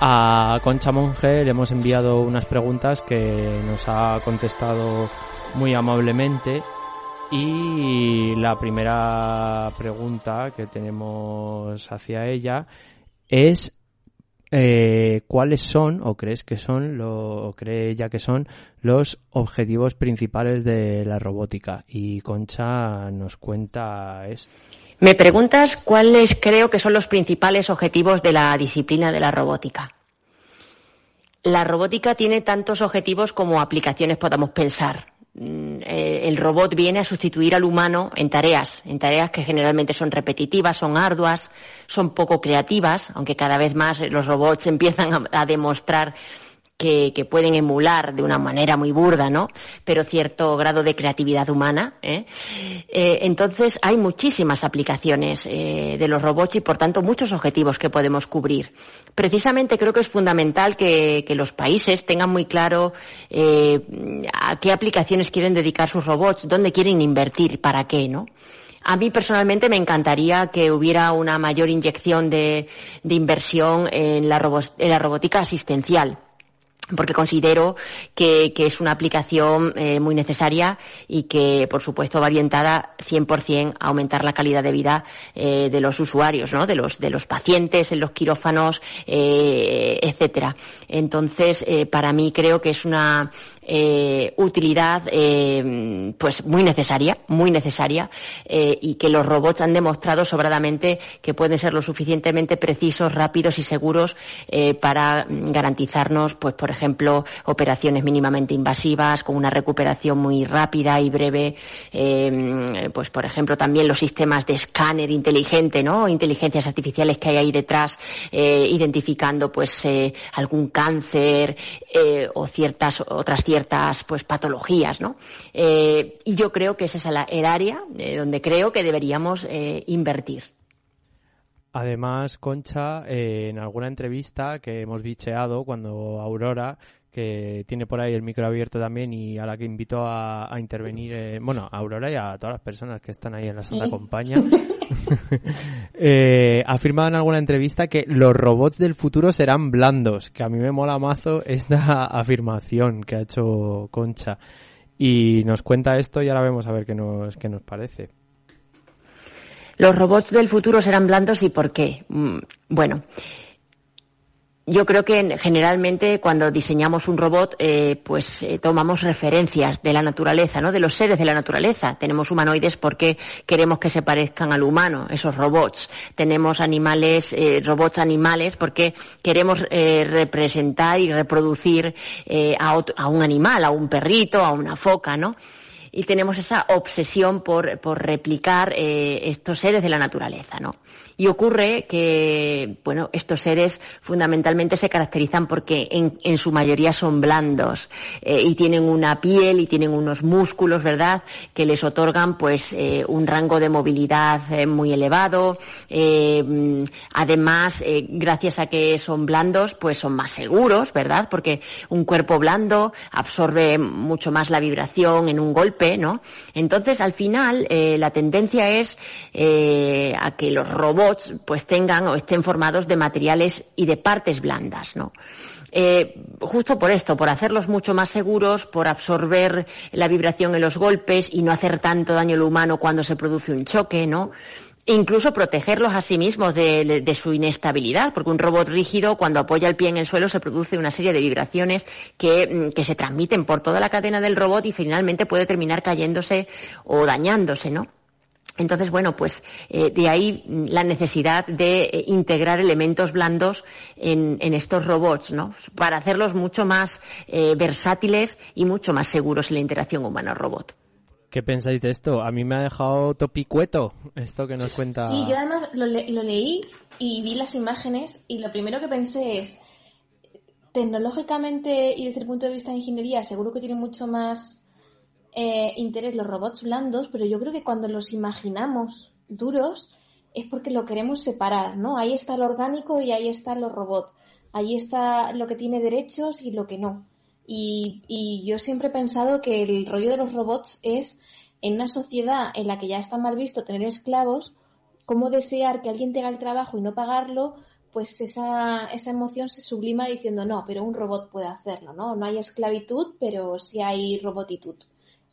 A Concha Monge le hemos enviado unas preguntas que nos ha contestado muy amablemente y la primera pregunta que tenemos hacia ella es eh, cuáles son o crees que son lo, o cree ella que son los objetivos principales de la robótica y Concha nos cuenta esto. Me preguntas cuáles creo que son los principales objetivos de la disciplina de la robótica. La robótica tiene tantos objetivos como aplicaciones podamos pensar. Mm, eh, El robot viene a sustituir al humano en tareas, en tareas que generalmente son repetitivas, son arduas, son poco creativas, aunque cada vez más los robots empiezan a, demostrar que, que pueden emular de una manera muy burda, ¿no? Pero cierto grado de creatividad humana. ¿eh? Eh, entonces hay muchísimas aplicaciones eh, de los robots y por tanto muchos objetivos que podemos cubrir. Precisamente creo que es fundamental que, los países tengan muy claro eh, a qué aplicaciones quieren dedicar sus robots, dónde quieren invertir, para qué, ¿no? A mí personalmente me encantaría que hubiera una mayor inyección de, inversión en la robótica asistencial porque considero que, que es una aplicación eh, muy necesaria y que, por supuesto, va orientada 100% a aumentar la calidad de vida eh, de los usuarios, ¿no? de, los, de los pacientes en los quirófanos, eh, etcétera. Entonces, eh, para mí creo que es una eh, utilidad eh, pues muy necesaria, muy necesaria, eh, y que los robots han demostrado sobradamente que pueden ser lo suficientemente precisos, rápidos y seguros para garantizarnos, pues por ejemplo, operaciones mínimamente invasivas con una recuperación muy rápida y breve, pues por ejemplo también los sistemas de escáner inteligente, ¿no? Inteligencias artificiales que hay ahí detrás, identificando pues algún cáncer o ciertas otras ciertas pues patologías, ¿no? Eh, y yo creo que ese es el área eh, donde creo que deberíamos eh, invertir. Además, Concha, en alguna entrevista que hemos bicheado cuando Aurora, que tiene por ahí el micro abierto también y a la que invitó a, a intervenir, eh, bueno, a Aurora y a todas las personas que están ahí en la Santa. Compañía, eh, ha afirmado en alguna entrevista que los robots del futuro serán blandos, que a mí me mola mazo esta afirmación que ha hecho Concha. Y nos cuenta esto y ahora vemos a ver qué nos, qué nos parece. Los robots del futuro serán blandos y por qué. Mm, Bueno, yo creo que en- generalmente cuando diseñamos un robot, eh, pues eh, tomamos referencias de la naturaleza, ¿no? De los seres de la naturaleza. Tenemos humanoides porque queremos que se parezcan al humano, esos robots. Tenemos animales, eh, robots animales porque queremos representar y reproducir a, ot- a un animal, a un perrito, a una foca, ¿no? y tenemos esa obsesión por, por replicar estos seres de la naturaleza, ¿no? Y ocurre que, bueno, estos seres fundamentalmente se caracterizan porque en, su mayoría son blandos eh, y tienen una piel y tienen unos músculos, ¿verdad?, que les otorgan, pues, eh, un rango de movilidad eh, muy elevado. Mm, además, gracias a que son blandos, pues son más seguros, ¿verdad? Porque un cuerpo blando absorbe mucho más la vibración en un golpe, ¿no? Entonces, al final, la tendencia es a que los robots pues tengan o estén formados de materiales y de partes blandas, ¿no? Eh, justo por esto, por hacerlos mucho más seguros, por absorber la vibración en los golpes y no hacer tanto daño al humano cuando se produce un choque, ¿no? Incluso protegerlos a sí mismos de, de su inestabilidad, porque un robot rígido, cuando apoya el pie en el suelo, se produce una serie de vibraciones que, mm, que se transmiten por toda la cadena del robot y finalmente puede terminar cayéndose o dañándose, ¿no? Entonces, bueno, pues eh, de ahí la necesidad de eh, integrar elementos blandos en, en estos robots, ¿no? Para hacerlos mucho más eh, versátiles y mucho más seguros en la interacción humano-robot. ¿Qué pensáis de esto? A mí me ha dejado topicueto esto que nos cuenta. Sí, yo además lo, le- lo leí y vi las imágenes y lo primero que pensé es, tecnológicamente y desde el punto de vista de ingeniería, seguro que tiene mucho más eh, interés los robots blandos, pero yo creo que cuando los imaginamos duros es porque lo queremos separar, ¿no? Ahí está lo orgánico y ahí están los robots. Ahí está lo que tiene derechos y lo que no. Y, y yo siempre he pensado que el rollo de los robots es en una sociedad en la que ya está mal visto tener esclavos, cómo desear que alguien tenga el trabajo y no pagarlo, pues esa, esa emoción se sublima diciendo, no, pero un robot puede hacerlo, ¿no? No hay esclavitud, pero sí hay robotitud.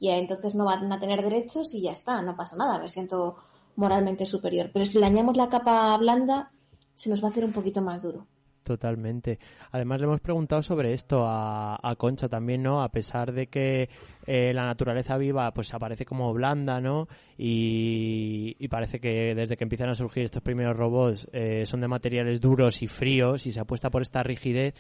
Y entonces no van a tener derechos y ya está, no pasa nada, me siento moralmente superior. Pero si le añadimos la capa blanda, se nos va a hacer un poquito más duro. Totalmente. Además le hemos preguntado sobre esto a, Concha también, ¿no? A pesar de que eh, la naturaleza viva pues aparece como blanda, ¿no? Y, y parece que desde que empiezan a surgir estos primeros robots eh, son de materiales duros y fríos y se apuesta por esta rigidez.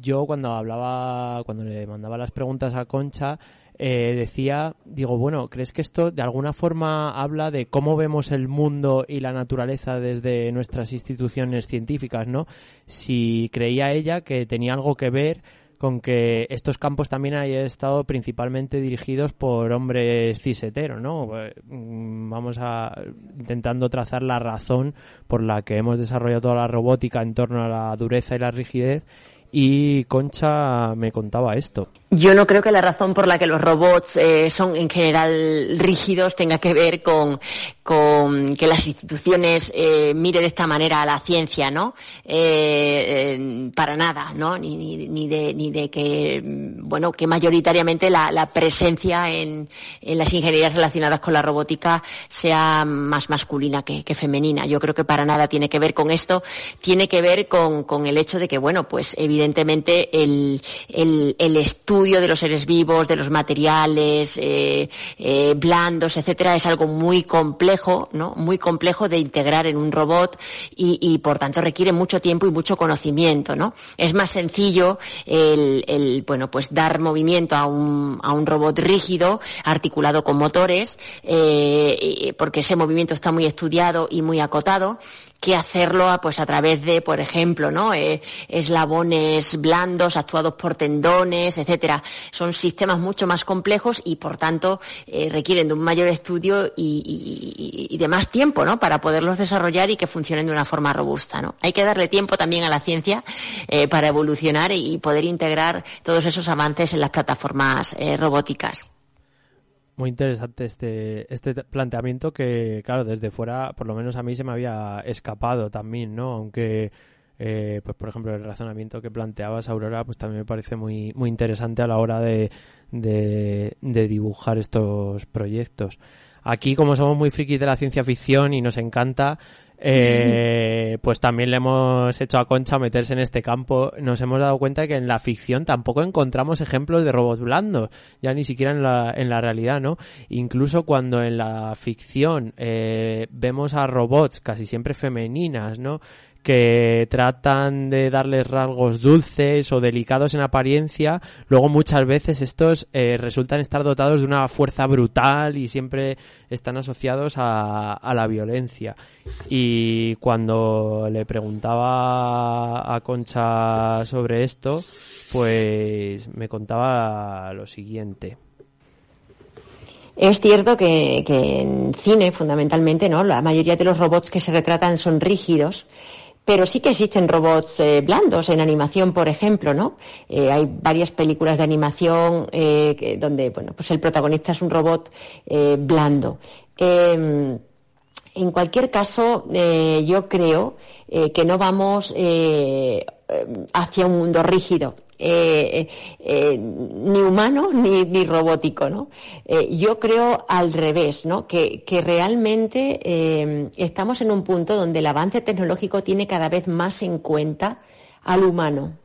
Yo cuando hablaba, cuando le mandaba las preguntas a Concha, eh, decía, digo, bueno, ¿crees que esto de alguna forma habla de cómo vemos el mundo y la naturaleza desde nuestras instituciones científicas, ¿no? Si creía ella que tenía algo que ver con que estos campos también hayan estado principalmente dirigidos por hombres ciseteros, ¿no? Pues, mm, Vamos a intentando trazar la razón por la que hemos desarrollado toda la robótica en torno a la dureza y la rigidez y Concha me contaba esto. Yo no creo que la razón por la que los robots eh, son en general rígidos tenga que ver con, con que las instituciones eh, mire de esta manera a la ciencia, ¿no? Eh, eh, para nada, ¿no? Ni, ni, ni, de, ni de que, mm, bueno, que mayoritariamente la, presencia en, las ingenierías relacionadas con la robótica sea más masculina que, que, femenina. Yo creo que para nada tiene que ver con esto. Tiene que ver con, con el hecho de que, bueno, pues evidentemente el, el, el estudio de los seres vivos, de los materiales eh, eh, blandos, etcétera, es algo muy complejo, ¿no? Muy complejo de integrar en un robot y, y por tanto requiere mucho tiempo y mucho conocimiento, ¿no? Es más sencillo el, el bueno, pues dar movimiento a un, a un robot rígido, articulado con motores, eh, porque ese movimiento está muy estudiado y muy acotado que hacerlo a, pues a través de, por ejemplo, ¿no? Eh, eslabones blandos actuados por tendones, etcétera. Son sistemas mucho más complejos y, por tanto, eh, requieren de un mayor estudio y, y, de más tiempo, ¿no? Para poderlos desarrollar y que funcionen de una forma robusta, ¿no? Hay que darle tiempo también a la ciencia eh, para evolucionar y poder integrar todos esos avances en las plataformas eh, robóticas. Muy interesante este, este planteamiento que, claro, desde fuera, por lo menos a mí se me había escapado también, ¿no? Aunque, eh, pues por ejemplo, el razonamiento que planteabas, Aurora, pues también me parece muy, muy interesante a la hora de, de, de dibujar estos proyectos. Aquí, como somos muy frikis de la ciencia ficción y nos encanta, eh, pues también le hemos hecho a Concha meterse en este campo. Nos hemos dado cuenta de que en la ficción tampoco encontramos ejemplos de robots blandos, ya ni siquiera en la, en la realidad, ¿no? Incluso cuando en la ficción eh, vemos a robots casi siempre femeninas, ¿no? Que tratan de darles rasgos dulces o delicados en apariencia, luego muchas veces estos eh, resultan estar dotados de una fuerza brutal y siempre están asociados a, a, la violencia. Y cuando le preguntaba a Concha sobre esto, pues me contaba lo siguiente. Es cierto que, que en cine, fundamentalmente, ¿no? La mayoría de los robots que se retratan son rígidos pero sí que existen robots eh, blandos en animación, por ejemplo, ¿no? Eh, hay varias películas de animación eh, donde, bueno, pues el protagonista es un robot blando. Em, en cualquier caso, yo creo que no vamos hacia un mundo rígido. Eh, eh, ni humano ni, ni robótico, ¿no? Eh, yo creo al revés, ¿no? Que, que realmente eh, estamos en un punto donde el avance tecnológico tiene cada vez más en cuenta al humano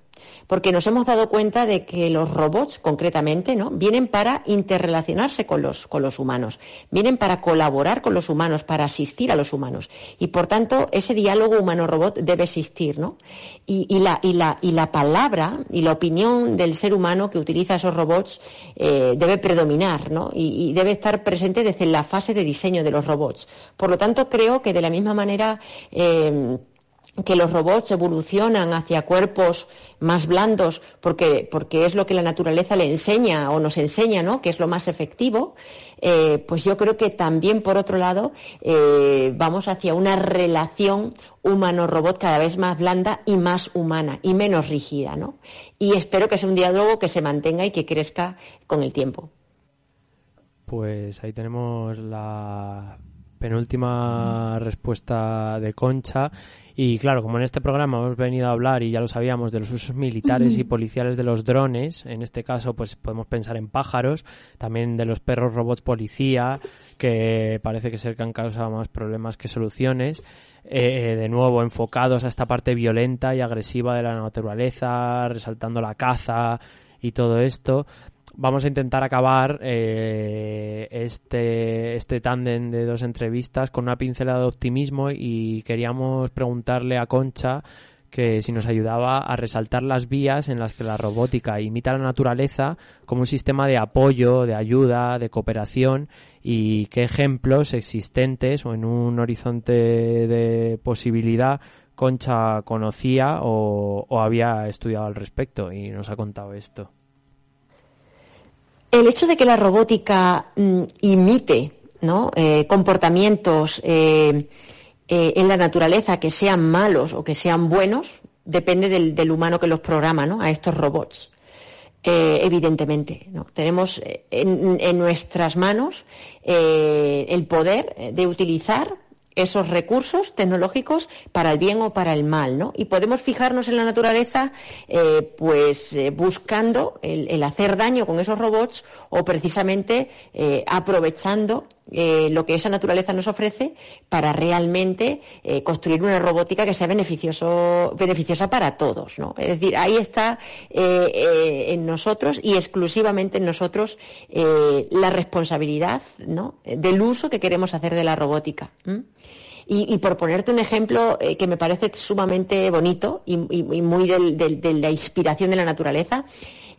porque nos hemos dado cuenta de que los robots, concretamente, ¿no? vienen para interrelacionarse con los, con los humanos, vienen para colaborar con los humanos, para asistir a los humanos. Y por tanto, ese diálogo humano-robot debe existir, ¿no? Y, y, la, y, la, y la palabra y la opinión del ser humano que utiliza esos robots eh, debe predominar, ¿no? Y, y, debe estar presente desde la fase de diseño de los robots. Por lo tanto, creo que de la misma manera eh, que los robots evolucionan hacia cuerpos más blandos porque, porque es lo que la naturaleza le enseña o nos enseña, ¿no? Que es lo más efectivo, eh, pues yo creo que también, por otro lado, eh, vamos hacia una relación humano-robot cada vez más blanda y más humana y menos rígida, ¿no? Y espero que sea un diálogo que se mantenga y que crezca con el tiempo. Pues ahí tenemos la penúltima respuesta de Concha. Y claro, como en este programa hemos venido a hablar y ya lo sabíamos de los usos militares y policiales de los drones, en este caso pues podemos pensar en pájaros, también de los perros robots policía, que parece que ser que han causado más problemas que soluciones. Eh, de nuevo enfocados a esta parte violenta y agresiva de la naturaleza, resaltando la caza y todo esto vamos a intentar acabar eh, este, este tándem de dos entrevistas con una pincelada de optimismo y queríamos preguntarle a Concha que si nos ayudaba a resaltar las vías en las que la robótica imita la naturaleza como un sistema de apoyo, de ayuda, de cooperación y qué ejemplos existentes o en un horizonte de posibilidad Concha conocía o, o había estudiado al respecto y nos ha contado esto. El hecho de que la robótica mm, imite ¿no? Eh, comportamientos eh, eh, en la naturaleza que sean malos o que sean buenos depende del, humano que los programa ¿no? a estos robots. Evidentemente. Tenemos en, nuestras manos el poder de utilizar esos recursos tecnológicos para el bien o para el mal, ¿no? Y podemos fijarnos en la naturaleza, eh, pues eh, buscando el, el, hacer daño con esos robots o precisamente eh, aprovechando eh, lo que esa naturaleza nos ofrece para realmente eh, construir una robótica que sea beneficioso, beneficiosa para todos, ¿no? Es decir, ahí está en nosotros y exclusivamente en nosotros la responsabilidad, ¿no? Del uso que queremos hacer de la robótica. Y, por ponerte un ejemplo que me parece sumamente bonito y, muy de la inspiración de la naturaleza,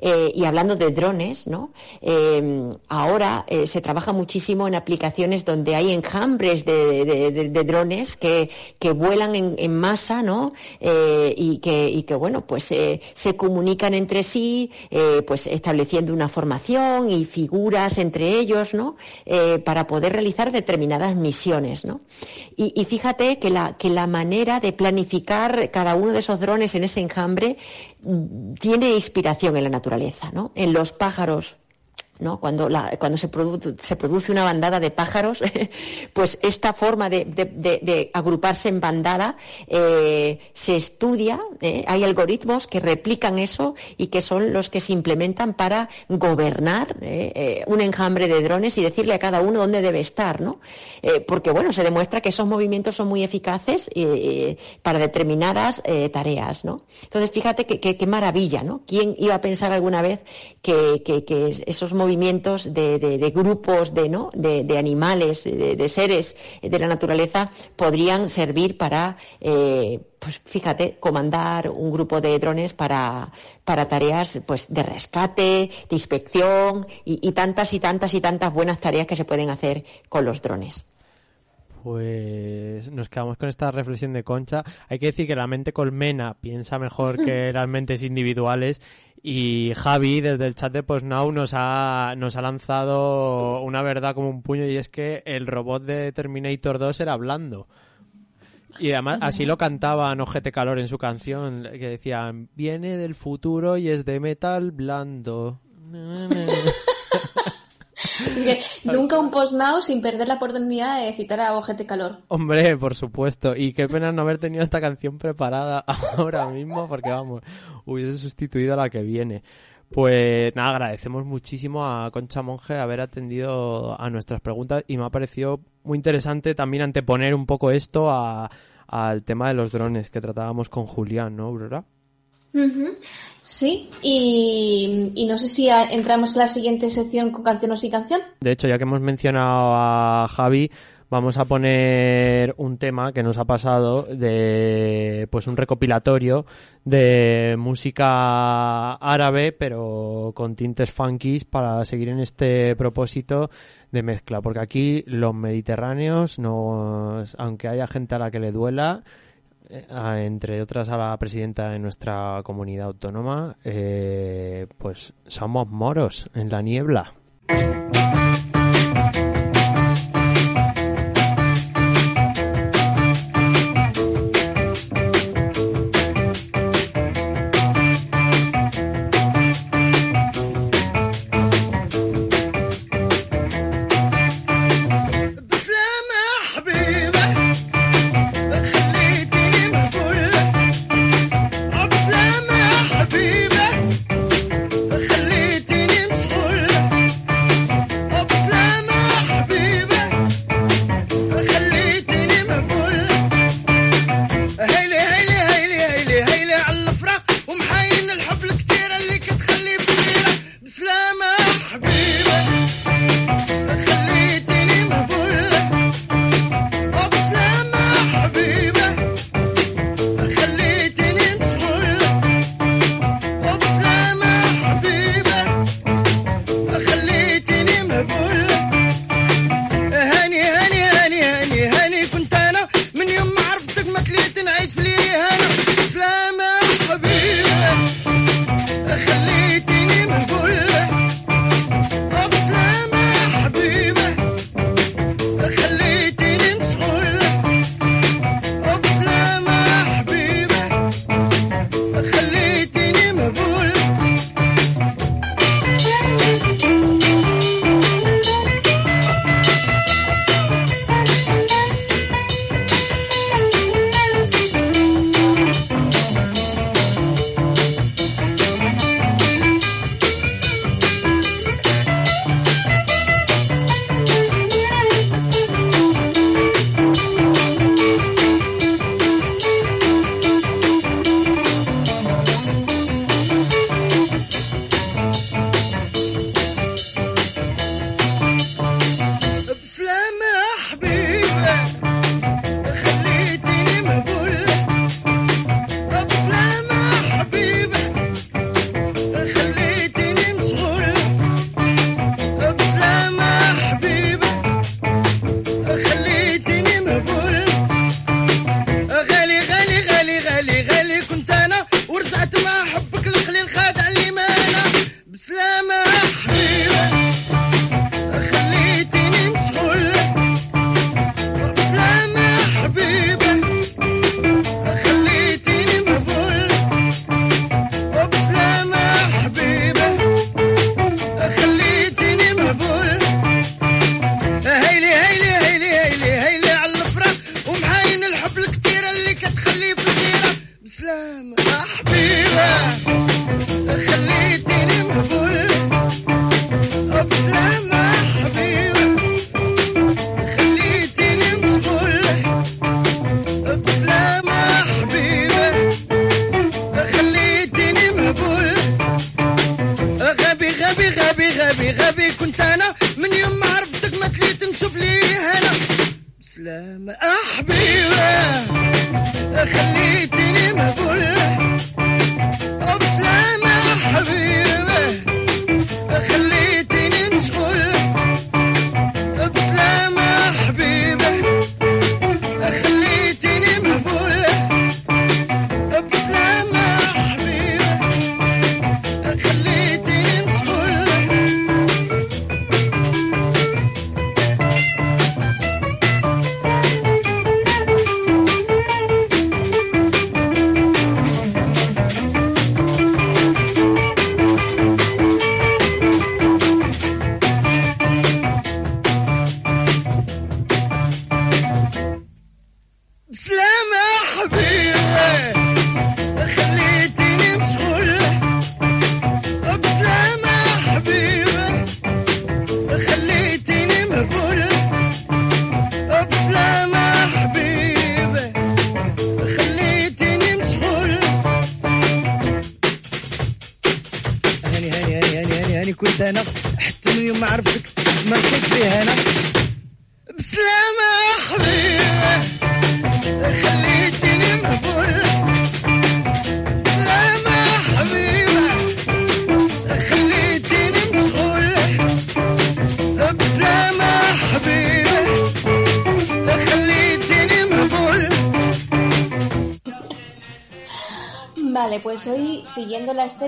eh, y hablando de drones, ¿no? Eh, ahora eh, se trabaja muchísimo en aplicaciones donde hay enjambres de, drones que, vuelan en, masa, ¿no? y, que, que, bueno, pues se comunican entre sí, pues estableciendo una formación y figuras entre ellos, ¿no? para poder realizar determinadas misiones, ¿no? Y, y fíjate que la, que la manera de planificar cada uno de esos drones en ese enjambre tiene inspiración en la naturaleza, ¿no? En los pájaros ¿no? Cuando, cuando se, produ se, produce una bandada de pájaros, pues esta forma de, agruparse en bandada eh, se estudia, eh, hay algoritmos que replican eso y que son los que se implementan para gobernar eh, un enjambre de drones y decirle a cada uno dónde debe estar, ¿no? Porque, bueno, se demuestra que esos movimientos son muy eficaces para determinadas tareas, ¿no? Entonces, fíjate qué maravilla, ¿no? ¿Quién iba a pensar alguna vez que, que esos movimientos movimientos de, de, de grupos de, ¿no? de, de animales, de, seres de la naturaleza, podrían servir para, eh, pues fíjate, comandar un grupo de drones para, para tareas pues, de rescate, de inspección y, y tantas y tantas y tantas buenas tareas que se pueden hacer con los drones. Pues nos quedamos con esta reflexión de Concha. Hay que decir que la mente colmena piensa mejor que las mentes individuales y Javi desde el chat de PostNow nos ha, nos ha lanzado una verdad como un puño y es que el robot de Terminator 2 era blando. Y además así lo cantaba Ojete Calor en su canción, que decía, viene del futuro y es de metal blando. Es que nunca un post now sin perder la oportunidad de citar a Ojete Calor. Hombre, por supuesto. Y qué pena no haber tenido esta canción preparada ahora mismo, porque vamos, hubiese sustituido a la que viene. Pues nada, agradecemos muchísimo a Concha Monge haber atendido a nuestras preguntas y me ha parecido muy interesante también anteponer un poco esto a, al tema de los drones que tratábamos con Julián, ¿no, Aurora? Uh -huh. Sí, y, y, no sé si entramos en la siguiente sección con canción o sin canción. De hecho, ya que hemos mencionado a Javi, vamos a poner un tema que nos ha pasado de pues un recopilatorio de música árabe pero con tintes funkies para seguir en este propósito de mezcla porque aquí los mediterráneos no aunque haya gente a la que le duela entre otras a la presidenta de nuestra comunidad autónoma, eh, pues somos moros en la niebla.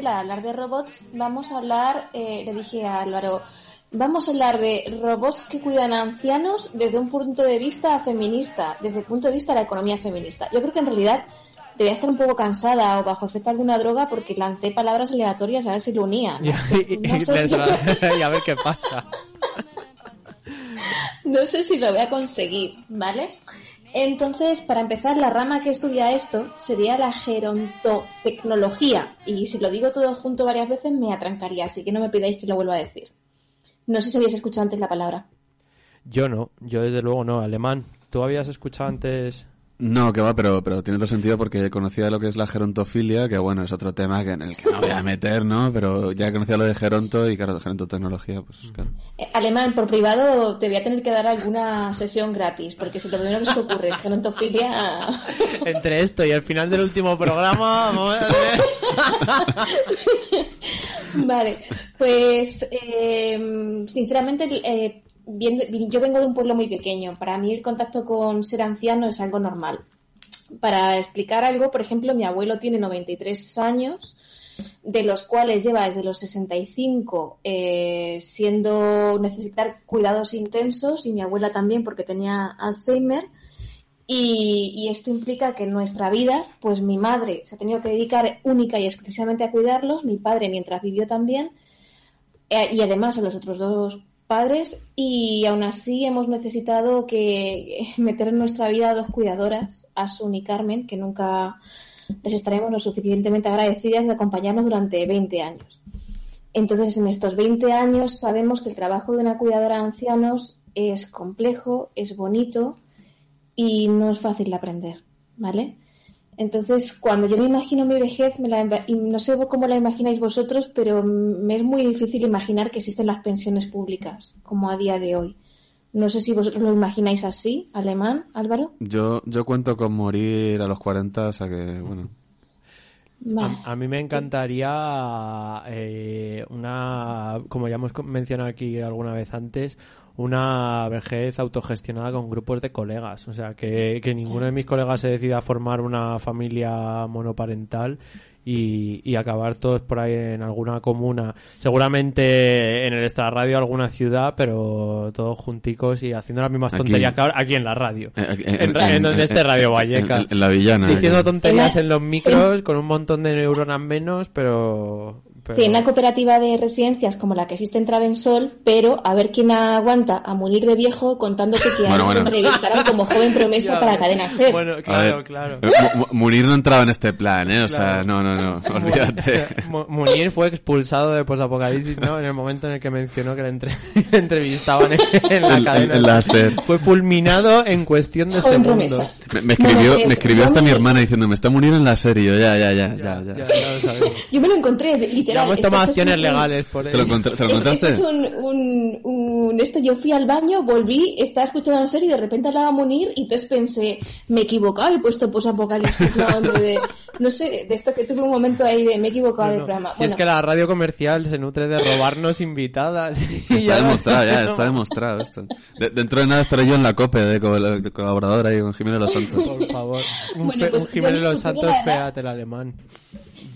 Siguiendo la estela de hablar de robots, vamos a hablar, eh, le dije a Álvaro, vamos a hablar de robots que cuidan a ancianos desde un punto de vista feminista, desde el punto de vista de la economía feminista. Yo creo que en realidad debía estar un poco cansada o bajo efecto de alguna droga porque lancé palabras aleatorias a ver si lo unía. ¿no? Y, no sé si- y a ver qué pasa. No sé si lo voy a conseguir, ¿vale? Entonces, para empezar, la rama que estudia esto sería la gerontotecnología. Y si lo digo todo junto varias veces, me atrancaría, así que no me pidáis que lo vuelva a decir. No sé si habéis escuchado antes la palabra. Yo no, yo desde luego no, alemán. ¿Tú habías escuchado antes No, que va, pero, pero tiene todo sentido porque conocía lo que es la gerontofilia, que bueno, es otro tema que en el que no voy a meter, ¿no? Pero ya conocía lo de geronto y claro, de gerontotecnología, pues claro. Eh, Alemán, por privado te voy a tener que dar alguna sesión gratis, porque si lo primero que se te ocurre es gerontofilia... Entre esto y el final del último programa, vamos a ver. Vale, pues eh, sinceramente eh, yo vengo de un pueblo muy pequeño. Para mí el contacto con ser anciano es algo normal. Para explicar algo, por ejemplo, mi abuelo tiene 93 años, de los cuales lleva desde los 65 eh, siendo necesitar cuidados intensos y mi abuela también porque tenía Alzheimer. Y, y esto implica que en nuestra vida, pues mi madre se ha tenido que dedicar única y exclusivamente a cuidarlos, mi padre mientras vivió también, eh, y además a los otros dos padres, y aún así hemos necesitado que meter en nuestra vida a dos cuidadoras, Asun y Carmen, que nunca les estaremos lo suficientemente agradecidas de acompañarnos durante 20 años. Entonces, en estos 20 años sabemos que el trabajo de una cuidadora de ancianos es complejo, es bonito y no es fácil de aprender, ¿vale? Entonces, cuando yo me imagino mi vejez, me la, no sé cómo la imagináis vosotros, pero me es muy difícil imaginar que existen las pensiones públicas, como a día de hoy. No sé si vosotros lo imagináis así, alemán, Álvaro. Yo, yo cuento con morir a los 40, o sea que, bueno. Vale. A, a mí me encantaría eh, una, como ya hemos mencionado aquí alguna vez antes, una vejez autogestionada con grupos de colegas. O sea, que, que ninguno de mis colegas se decida a formar una familia monoparental y, y acabar todos por ahí en alguna comuna. Seguramente en el extrarradio alguna ciudad, pero todos junticos y haciendo las mismas Aquí. tonterías que ahora aquí en la radio. Eh, En, en donde esté Radio Valleca. En, en la villana. Diciendo tonterías en los micros con un montón de neuronas menos, pero... pero- Sí, una cooperativa de residencias como la que existe en Travensol, pero a ver quién aguanta a morir de viejo contándote que Bueno, a bueno. entrevistaron como joven promesa Ya para. Cadena Ser. Bueno, claro, ver, claro. eh, mu- mu- Munir no entraba en este plan, ¿eh? O sea, Claro. no, no, no, olvídate. Mu- Munir fue expulsado de Posapocalipsis, ¿no? En el momento en el que mencionó que le entre- le entrevistaban en, en la En- cadena. en- en la SER. Fue fulminado en cuestión de Joven segundos. Me, me escribió, Bueno, pues, me escribió hasta mi hermana diciéndome, está Munir en la serie. Y yo, ya, ya, ya, ya, Ya, ya. ya, ya lo. Yo me lo encontré, de- Ya literal. Hemos Esto- tomado acciones un- legales por ¿Te lo, te lo contaste? Esto es un, un, un- Esto yo fui al baño, volví, estaba escuchando la serie y de repente hablaba Munir y entonces pensé, me he equivocado, he puesto posapocalipsis, no, de, no sé, de esto que tuve un momento ahí de me he equivocado No, de no. programa. Si Bueno, es que la radio comercial se nutre de robarnos invitadas. y Está demostrado, ya, está demostrado esto. De- dentro de nada estaré yo en la COPE de, co- de colaborador ahí con Jiménez Los Santos. Por favor. Un, Bueno, pues un Jiménez Los Santos la el alemán.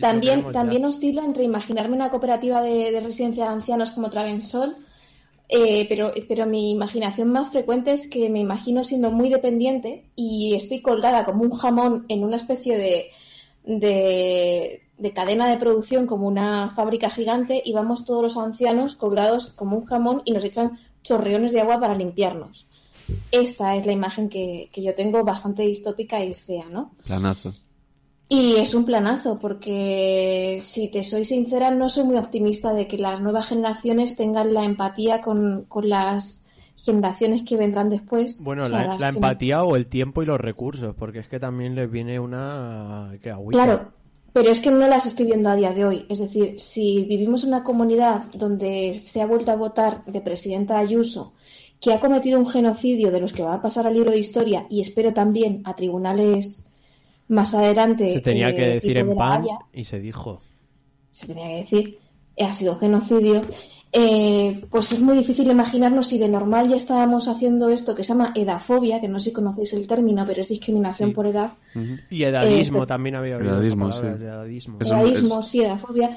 También, también oscilo entre imaginarme una cooperativa de, de residencia de ancianos como Travensol, eh, pero, pero mi imaginación más frecuente es que me imagino siendo muy dependiente y estoy colgada como un jamón en una especie de, de, de cadena de producción, como una fábrica gigante, y vamos todos los ancianos colgados como un jamón y nos echan chorreones de agua para limpiarnos. Esta es la imagen que, que yo tengo bastante distópica y fea, ¿no? Planazo. Y es un planazo, porque si te soy sincera, no soy muy optimista de que las nuevas generaciones tengan la empatía con, con las generaciones que vendrán después. Bueno, O sea, la, la empatía o el tiempo y los recursos, porque es que también les viene una que agüita. Claro, pero es que no las estoy viendo a día de hoy. Es decir, si vivimos en una comunidad donde se ha vuelto a votar de presidenta Ayuso, que ha cometido un genocidio de los que va a pasar al libro de historia y espero también a tribunales más adelante. Se tenía eh, que decir tipo en de pan Haya, y se dijo. se tenía que decir, eh, ha sido genocidio, eh, pues es muy difícil imaginarnos si de normal ya estábamos haciendo esto que se llama edafobia, que no sé si conocéis el término, pero es discriminación Sí. por edad. Y edadismo Eh, pues- también había oído Edadismo, sí. edadismo. Edadismo, sí, edafobia.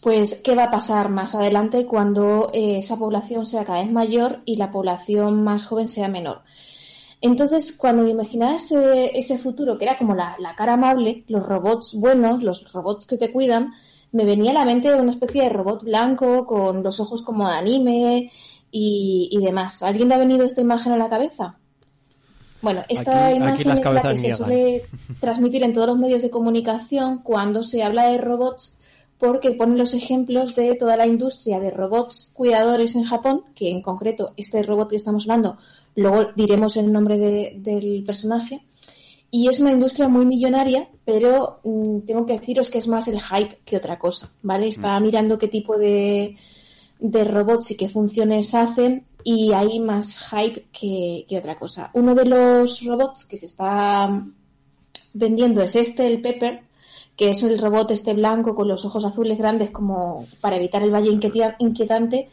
Pues, ¿qué va a pasar más adelante cuando eh, esa población sea cada vez mayor y la población más joven sea menor? Entonces, cuando me imaginaba ese, ese futuro, que era como la, la cara amable, los robots buenos, los robots que te cuidan, me venía a la mente una especie de robot blanco con los ojos como de anime y, y demás. ¿A ¿Alguien le ha venido esta imagen a la cabeza? Bueno, esta Aquí- imagen es la que se suele transmitir en todos los medios de comunicación cuando se habla de robots porque ponen los ejemplos de toda la industria de robots cuidadores en Japón, que en concreto este robot que estamos hablando, luego diremos el nombre de- del personaje, y es una industria muy millonaria, pero mm, tengo que deciros que es más el hype que otra cosa, ¿vale? Estaba mirando qué tipo de, de robots y qué funciones hacen y hay más hype que, que otra cosa. Uno de los robots que se está vendiendo es este, el Pepper, que es el robot este blanco con los ojos azules grandes como para evitar el valle inquietante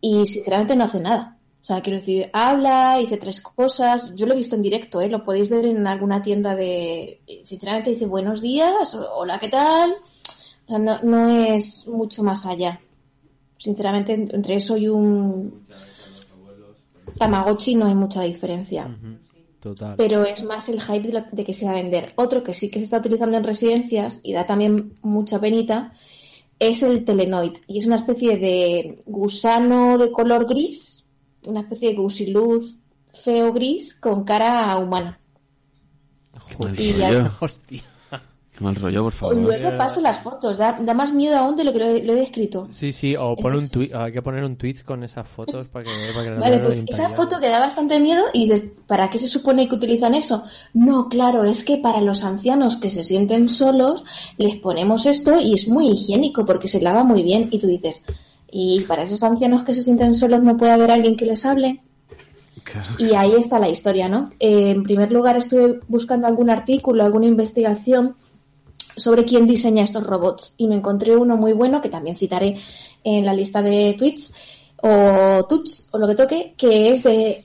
y sinceramente no hace nada. O sea, quiero decir, habla, dice tres cosas. Yo lo he visto en directo, ¿eh? Lo podéis ver en alguna tienda de... Sinceramente dice buenos días, hola, ¿qué tal? O sea, no, no es mucho más allá. Sinceramente, en- entre eso y un Tamagotchi no hay mucha diferencia. Total. Pero es más el hype de, lo- de que se va a vender. Otro que sí que se está utilizando en residencias y da también mucha penita es el Telenoid. Y es una especie de gusano de color gris, una especie de gusiluz feo gris con cara humana. Qué mal Y ya- rollo. Hostia. Qué mal rollo, por favor. Luego paso las fotos, da, da más miedo aún de lo que lo he, lo he descrito. Sí, sí, o pon un tweet, hay que poner un tweet con esas fotos para que, para que Vale, pues esa foto que da bastante miedo y ¿para qué se supone que utilizan eso? No, claro, es que para los ancianos que se sienten solos les ponemos esto y es muy higiénico porque se lava muy bien y tú dices, ¿y para esos ancianos que se sienten solos no puede haber alguien que les hable? Y ahí está la historia, ¿no? Eh, en primer lugar estuve buscando algún artículo, alguna investigación sobre quién diseña estos robots y me encontré uno muy bueno que también citaré en la lista de tweets o tuts o lo que toque que es de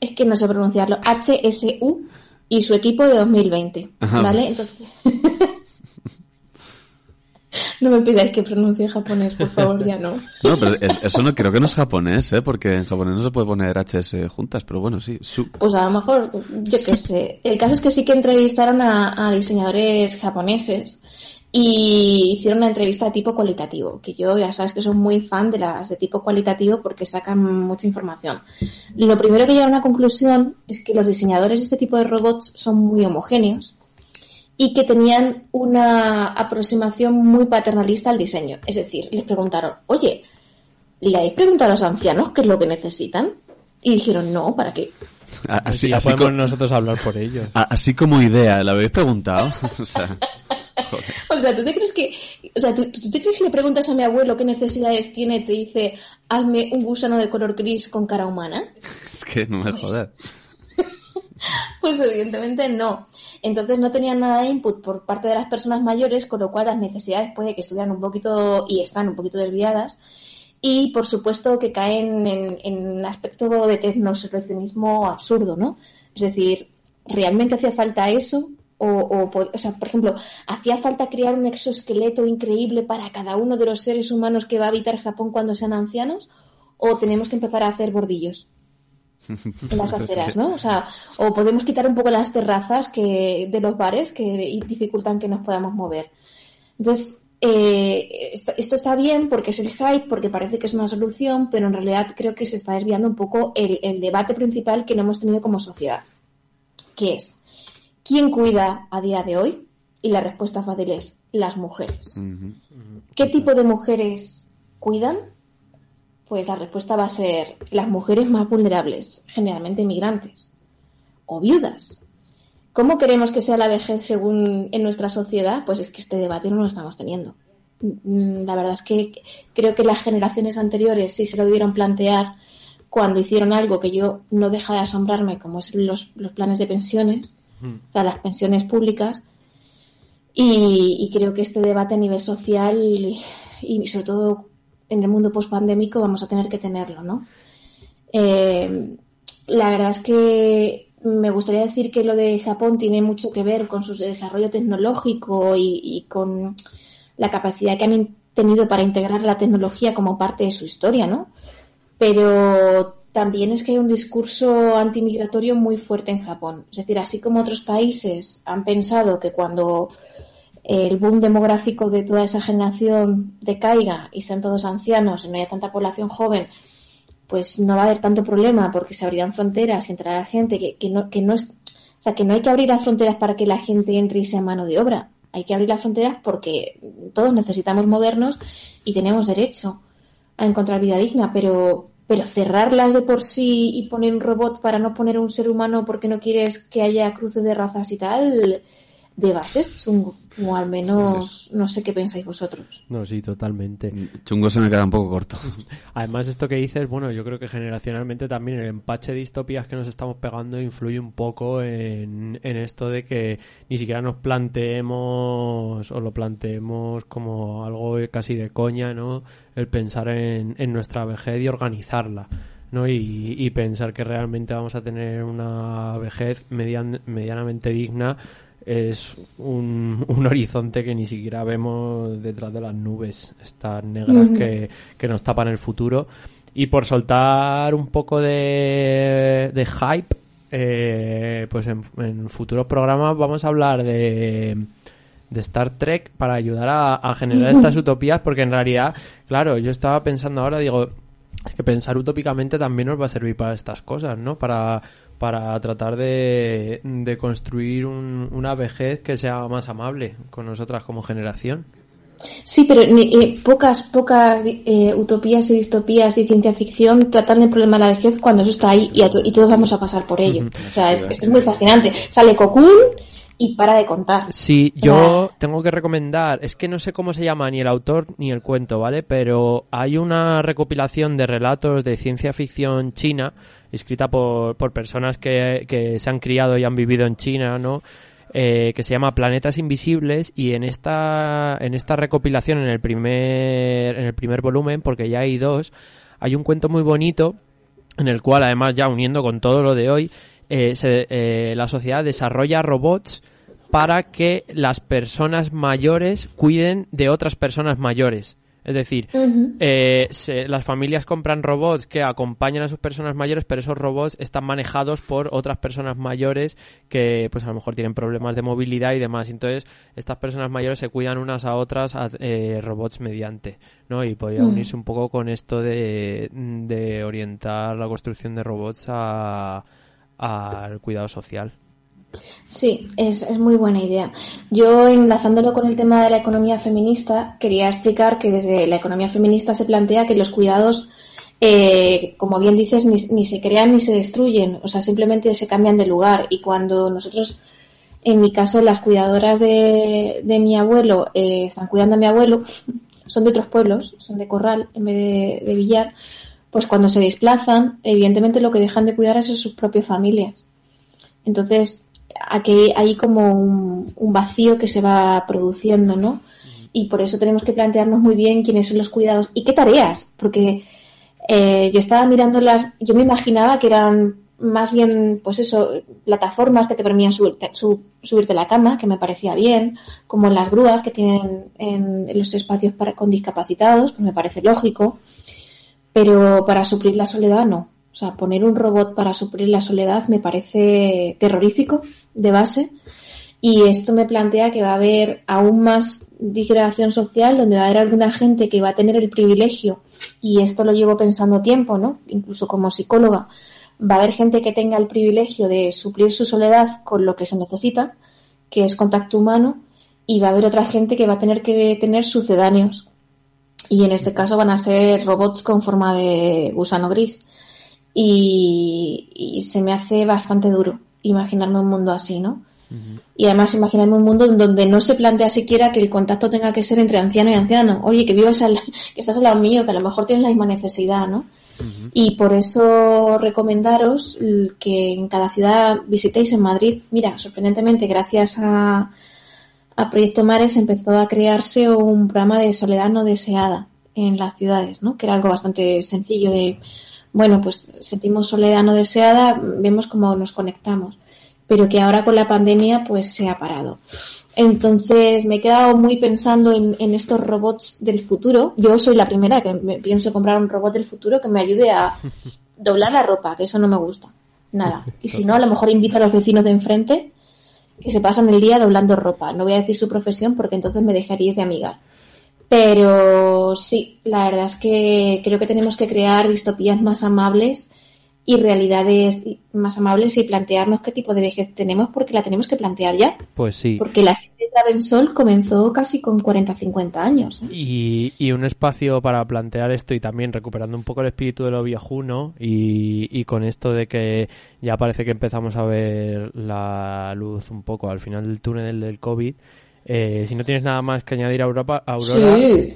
es que no sé pronunciarlo HSU y su equipo de 2020 Ajá. vale entonces no me pidáis que pronuncie japonés por favor ya no No, pero es- eso no creo que no es japonés, ¿eh? Porque en japonés no se puede poner HS juntas, pero bueno, sí. Su. Pues a lo mejor, yo qué sé. El caso es que sí que entrevistaron a, a diseñadores japoneses y hicieron una entrevista de tipo cualitativo, que yo ya sabes que soy muy fan de las de tipo cualitativo porque sacan mucha información. Lo primero que llegaron a la conclusión es que los diseñadores de este tipo de robots son muy homogéneos y que tenían una aproximación muy paternalista al diseño. Es decir, les preguntaron, oye, ¿le habéis preguntado a los ancianos qué es lo que necesitan? Y dijeron, no, ¿para qué? Así Así, ya así, podemos co- nosotros hablar por ellos. así como idea, ¿la habéis preguntado? o sea, joder. O sea, ¿tú te crees que, o sea, ¿tú, tú te crees que le preguntas a mi abuelo qué necesidades tiene y te dice, hazme un gusano de color gris con cara humana? Es que no me jodas. Pues evidentemente no. Entonces no tenían nada de input por parte de las personas mayores, con lo cual las necesidades puede que estuvieran un poquito y están un poquito desviadas. Y por supuesto que caen en, un aspecto de tecnosolucionismo absurdo, ¿no? Es decir, ¿realmente hacía falta eso? O, o, o sea, por ejemplo, ¿hacía falta crear un exoesqueleto increíble para cada uno de los seres humanos que va a habitar Japón cuando sean ancianos? ¿O tenemos que empezar a hacer bordillos? en las aceras, ¿no? O sea, o podemos quitar un poco las terrazas que de los bares que dificultan que nos podamos mover. Entonces, eh, esto, esto está bien porque es el hype, porque parece que es una solución, pero en realidad creo que se está desviando un poco el, el debate principal que no hemos tenido como sociedad, que es ¿quién cuida a día de hoy? Y la respuesta fácil es las mujeres. ¿Qué tipo de mujeres cuidan? Pues la respuesta va a ser las mujeres más vulnerables, generalmente migrantes o viudas. ¿Cómo queremos que sea la vejez según en nuestra sociedad? Pues es que este debate no lo estamos teniendo. Mm, La verdad es que creo que las generaciones anteriores sí se lo debieron plantear cuando hicieron algo que yo no deja de asombrarme, como es los, los planes de pensiones, o sea, las pensiones públicas. Y, y creo que este debate a nivel social y, y sobre todo en el mundo pospandémico vamos a tener que tenerlo, ¿no? Eh, la verdad es que me gustaría decir que lo de Japón tiene mucho que ver con su desarrollo tecnológico y, y con la capacidad que han tenido para integrar la tecnología como parte de su historia, ¿no? Pero también es que hay un discurso antimigratorio muy fuerte en Japón. Es decir, así como otros países han pensado que cuando el boom demográfico de toda esa generación decaiga y sean todos ancianos y no haya tanta población joven, pues no va a haber tanto problema porque se abrirán fronteras y entrará gente que, que no, que no es, o sea, que no hay que abrir las fronteras para que la gente entre y sea mano de obra. Hay que abrir las fronteras porque todos necesitamos movernos y tenemos derecho a encontrar vida digna, pero pero cerrarlas de por sí y poner un robot para no poner un ser humano porque no quieres que haya cruces de razas y tal, de base es chungo. O al menos no sé qué pensáis vosotros. No, sí, totalmente. Chungo se me queda un poco corto. Además, esto que dices, bueno, yo creo que generacionalmente también el empache de distopías que nos estamos pegando influye un poco en, en esto de que ni siquiera nos planteemos o lo planteemos como algo casi de coña, ¿no? El pensar en, en nuestra vejez y organizarla. ¿no? Y, y pensar que realmente vamos a tener una vejez median- medianamente digna es un, un horizonte que ni siquiera vemos detrás de las nubes, estas negras que, que nos tapan el futuro. Y por soltar un poco de, de hype, eh, pues en, en futuros programas vamos a hablar de, de Star Trek para ayudar a, a generar estas utopías, porque en realidad, claro, yo estaba pensando ahora, digo, es que pensar utópicamente también nos va a servir para estas cosas, ¿no? Para, para tratar de, de construir un- una vejez que sea más amable con nosotras como generación. Sí, pero ni- eh, pocas, pocas eh, utopías y distopías y ciencia ficción tratan el problema de la vejez cuando eso está ahí y, a to- y todos vamos a pasar por ello. O sea, es- esto es muy fascinante. Sale Cocoon y para de contar. Sí, yo tengo que recomendar, es que no sé cómo se llama ni el autor ni el cuento, ¿vale? Pero hay una recopilación de relatos de ciencia ficción china, escrita por, por personas que, que se han criado y han vivido en China, ¿no? Eh, que se llama Planetas Invisibles y en esta, en esta recopilación, en el primer, en el primer volumen, porque ya hay dos, hay un cuento muy bonito en el cual además ya uniendo con todo lo de hoy, eh, se- eh, la sociedad desarrolla robots para que las personas mayores cuiden de otras personas mayores. Es decir, eh, se- las familias compran robots que acompañan a sus personas mayores, pero esos robots están manejados por otras personas mayores que, pues a lo mejor tienen problemas de movilidad y demás. Entonces, estas personas mayores se cuidan unas a otras a eh, robots mediante, ¿no? Y podría unirse un poco con esto de, de orientar la construcción de robots a- al cuidado social. Sí, es, es muy buena idea. Yo, enlazándolo con el tema de la economía feminista, quería explicar que desde la economía feminista se plantea que los cuidados, eh, como bien dices, ni, se crean ni se destruyen, o sea, simplemente se cambian de lugar. Y cuando nosotros, en mi caso, las cuidadoras de, de mi abuelo eh, están cuidando a mi abuelo, son de otros pueblos, son de Corral en vez de Villar, pues cuando se desplazan, evidentemente lo que dejan de cuidar es a sus propias familias. Entonces, aquí hay como un, vacío que se va produciendo, ¿no? Y por eso tenemos que plantearnos muy bien quiénes son los cuidados y qué tareas, porque eh, yo estaba mirando las, yo me imaginaba que eran más bien, pues eso, plataformas que te permitían subirte, su- subirte a la cama, que me parecía bien, como las grúas que tienen en, en los espacios para, con discapacitados, que me parece lógico, pero para suplir la soledad no. O sea, poner un robot para suplir la soledad me parece terrorífico de base. Y esto me plantea que va a haber aún más disgregación social, donde va a haber alguna gente que va a tener el privilegio, y esto lo llevo pensando tiempo, ¿no? Incluso como psicóloga, va a haber gente que tenga el privilegio de suplir su soledad con lo que se necesita, que es contacto humano, y va a haber otra gente que va a tener que tener sucedáneos. Y en este caso van a ser robots con forma de gusano gris. Y, y se me hace bastante duro imaginarme un mundo así, ¿no? Y además imaginarme un mundo en donde no se plantea siquiera que el contacto tenga que ser entre anciano y anciano. Oye, que vivas al, que estás al lado mío, que a lo mejor tienes la misma necesidad, ¿no? Y por eso recomendaros que en cada ciudad visitéis en Madrid. Mira, sorprendentemente, gracias a, a Proyecto Mares empezó a crearse un programa de soledad no deseada en las ciudades, ¿no? Que era algo bastante sencillo de, bueno, pues sentimos soledad no deseada, vemos cómo nos conectamos, pero que ahora con la pandemia pues se ha parado. Entonces me he quedado muy pensando en, en estos robots del futuro. Yo soy la primera que me pienso comprar un robot del futuro que me ayude a doblar la ropa, que eso no me gusta. Nada. Y si no, a lo mejor invito a los vecinos de enfrente que se pasan el día doblando ropa. No voy a decir su profesión porque entonces me dejaríais de amiga. Pero sí, la verdad es que creo que tenemos que crear distopías más amables y realidades más amables y plantearnos qué tipo de vejez tenemos porque la tenemos que plantear ya. Pues sí. Porque la gente de Travensol comenzó casi con 40-50 años. ¿eh? Y, y un espacio para plantear esto y también recuperando un poco el espíritu de lo viejuno y, y con esto de que ya parece que empezamos a ver la luz un poco al final del túnel del COVID. Eh, si no tienes nada más que añadir a Europa, Aurora, Sí.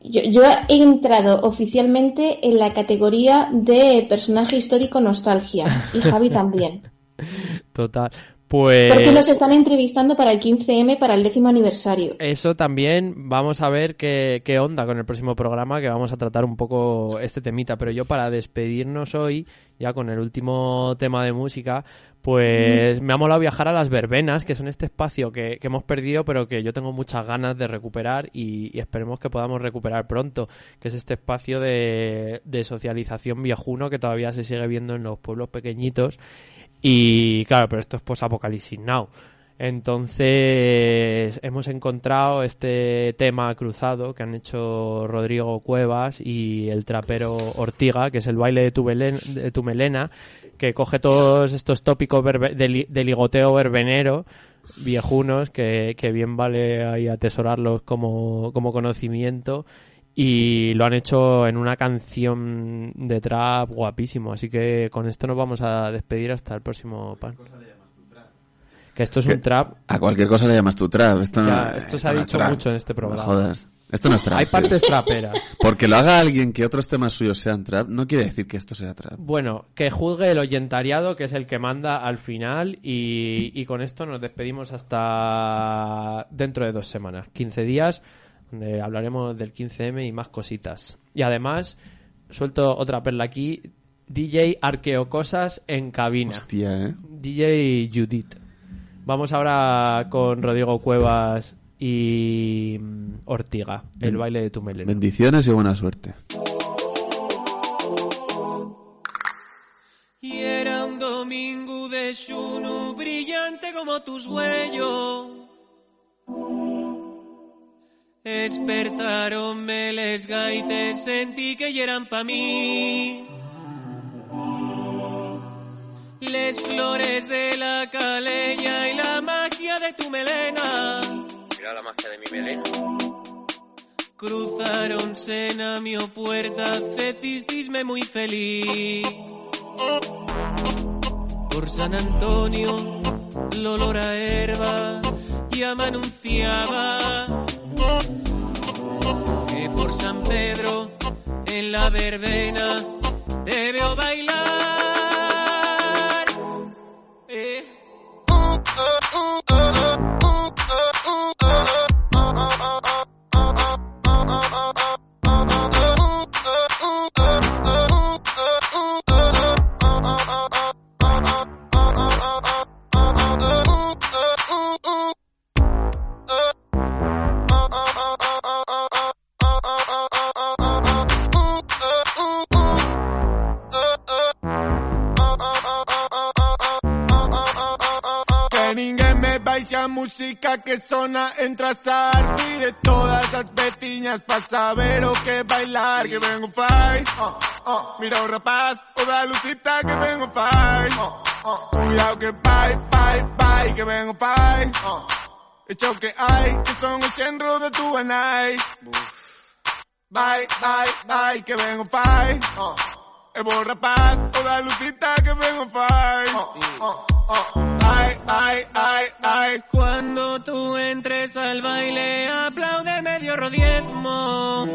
Yo, yo he entrado oficialmente en la categoría de personaje histórico nostalgia y Javi también. total. Pues Porque nos están entrevistando para el 15M, para el décimo aniversario. eso también vamos a ver qué, qué onda con el próximo programa, que vamos a tratar un poco este temita. Pero yo para despedirnos hoy, ya con el último tema de música, pues me ha molado viajar a las verbenas, que son este espacio que, que hemos perdido, pero que yo tengo muchas ganas de recuperar y, y esperemos que podamos recuperar pronto, que es este espacio de, de socialización viejuno que todavía se sigue viendo en los pueblos pequeñitos. Y claro, pero esto es post-apocalipsis now. Entonces hemos encontrado este tema cruzado que han hecho Rodrigo Cuevas y el trapero Ortiga, que es el baile de tu, melena, que coge todos estos tópicos de, li- de ligoteo verbenero viejunos que, que bien vale ahí atesorarlos como, como conocimiento y lo han hecho en una canción de trap guapísimo. Así que con esto nos vamos a despedir hasta el próximo pan. Que esto es un trap. A cualquier cosa le llamas tu trap. Esto, no, esto se ha no dicho trap. mucho en este programa. No jodas. Esto no es trap. Hay partes traperas. Porque lo haga alguien que otros temas suyos sean trap, no quiere decir que esto sea trap. Bueno, que juzgue el oyentariado, que es el que manda al final. Y, y con esto nos despedimos hasta dentro de dos semanas, 15 días, donde hablaremos del 15M y más cositas. Y además, suelto otra perla aquí: DJ Arqueocosas en cabina. Hostia, ¿eh? DJ Judith. Vamos ahora con Rodrigo Cuevas y mm, Ortiga, el baile de tu melena. Bendiciones y buena suerte. Y era un domingo de Shunu brillante como tus huellos. Despertaronme les gaites, sentí que ya eran pa' mí. Les flores de la calella y la magia de tu melena. Mira la magia de mi melena. Cruzaron a mi puerta, fecistisme muy feliz. Por San Antonio, el olor a herba ya me anunciaba que por San Pedro, en la verbena, te veo bailar. Ninguém me baixe a música que sona entra a Y de todas las petiñas pa' saber o que bailar Que vengo fai Mira o rapaz o da lucita que vengo fai Cuidado que bye, bye, bye Que vengo fai Hecho que hay que son os chenros de tu anai Bye, bye, bye Que vengo fai E vou rapaz o da lucita que vengo fai Ay, ay, ay, ay. Cuando tú entres al baile, aplaude medio rodiezmo.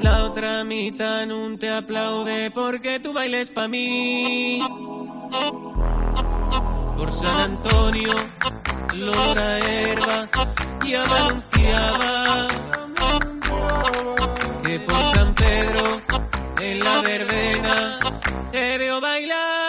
La otra mitad no te aplaude porque tu bailes pa' mí. Por San Antonio, Lora Herba, ya me anunciaba que por San Pedro, en la verbena, te veo bailar.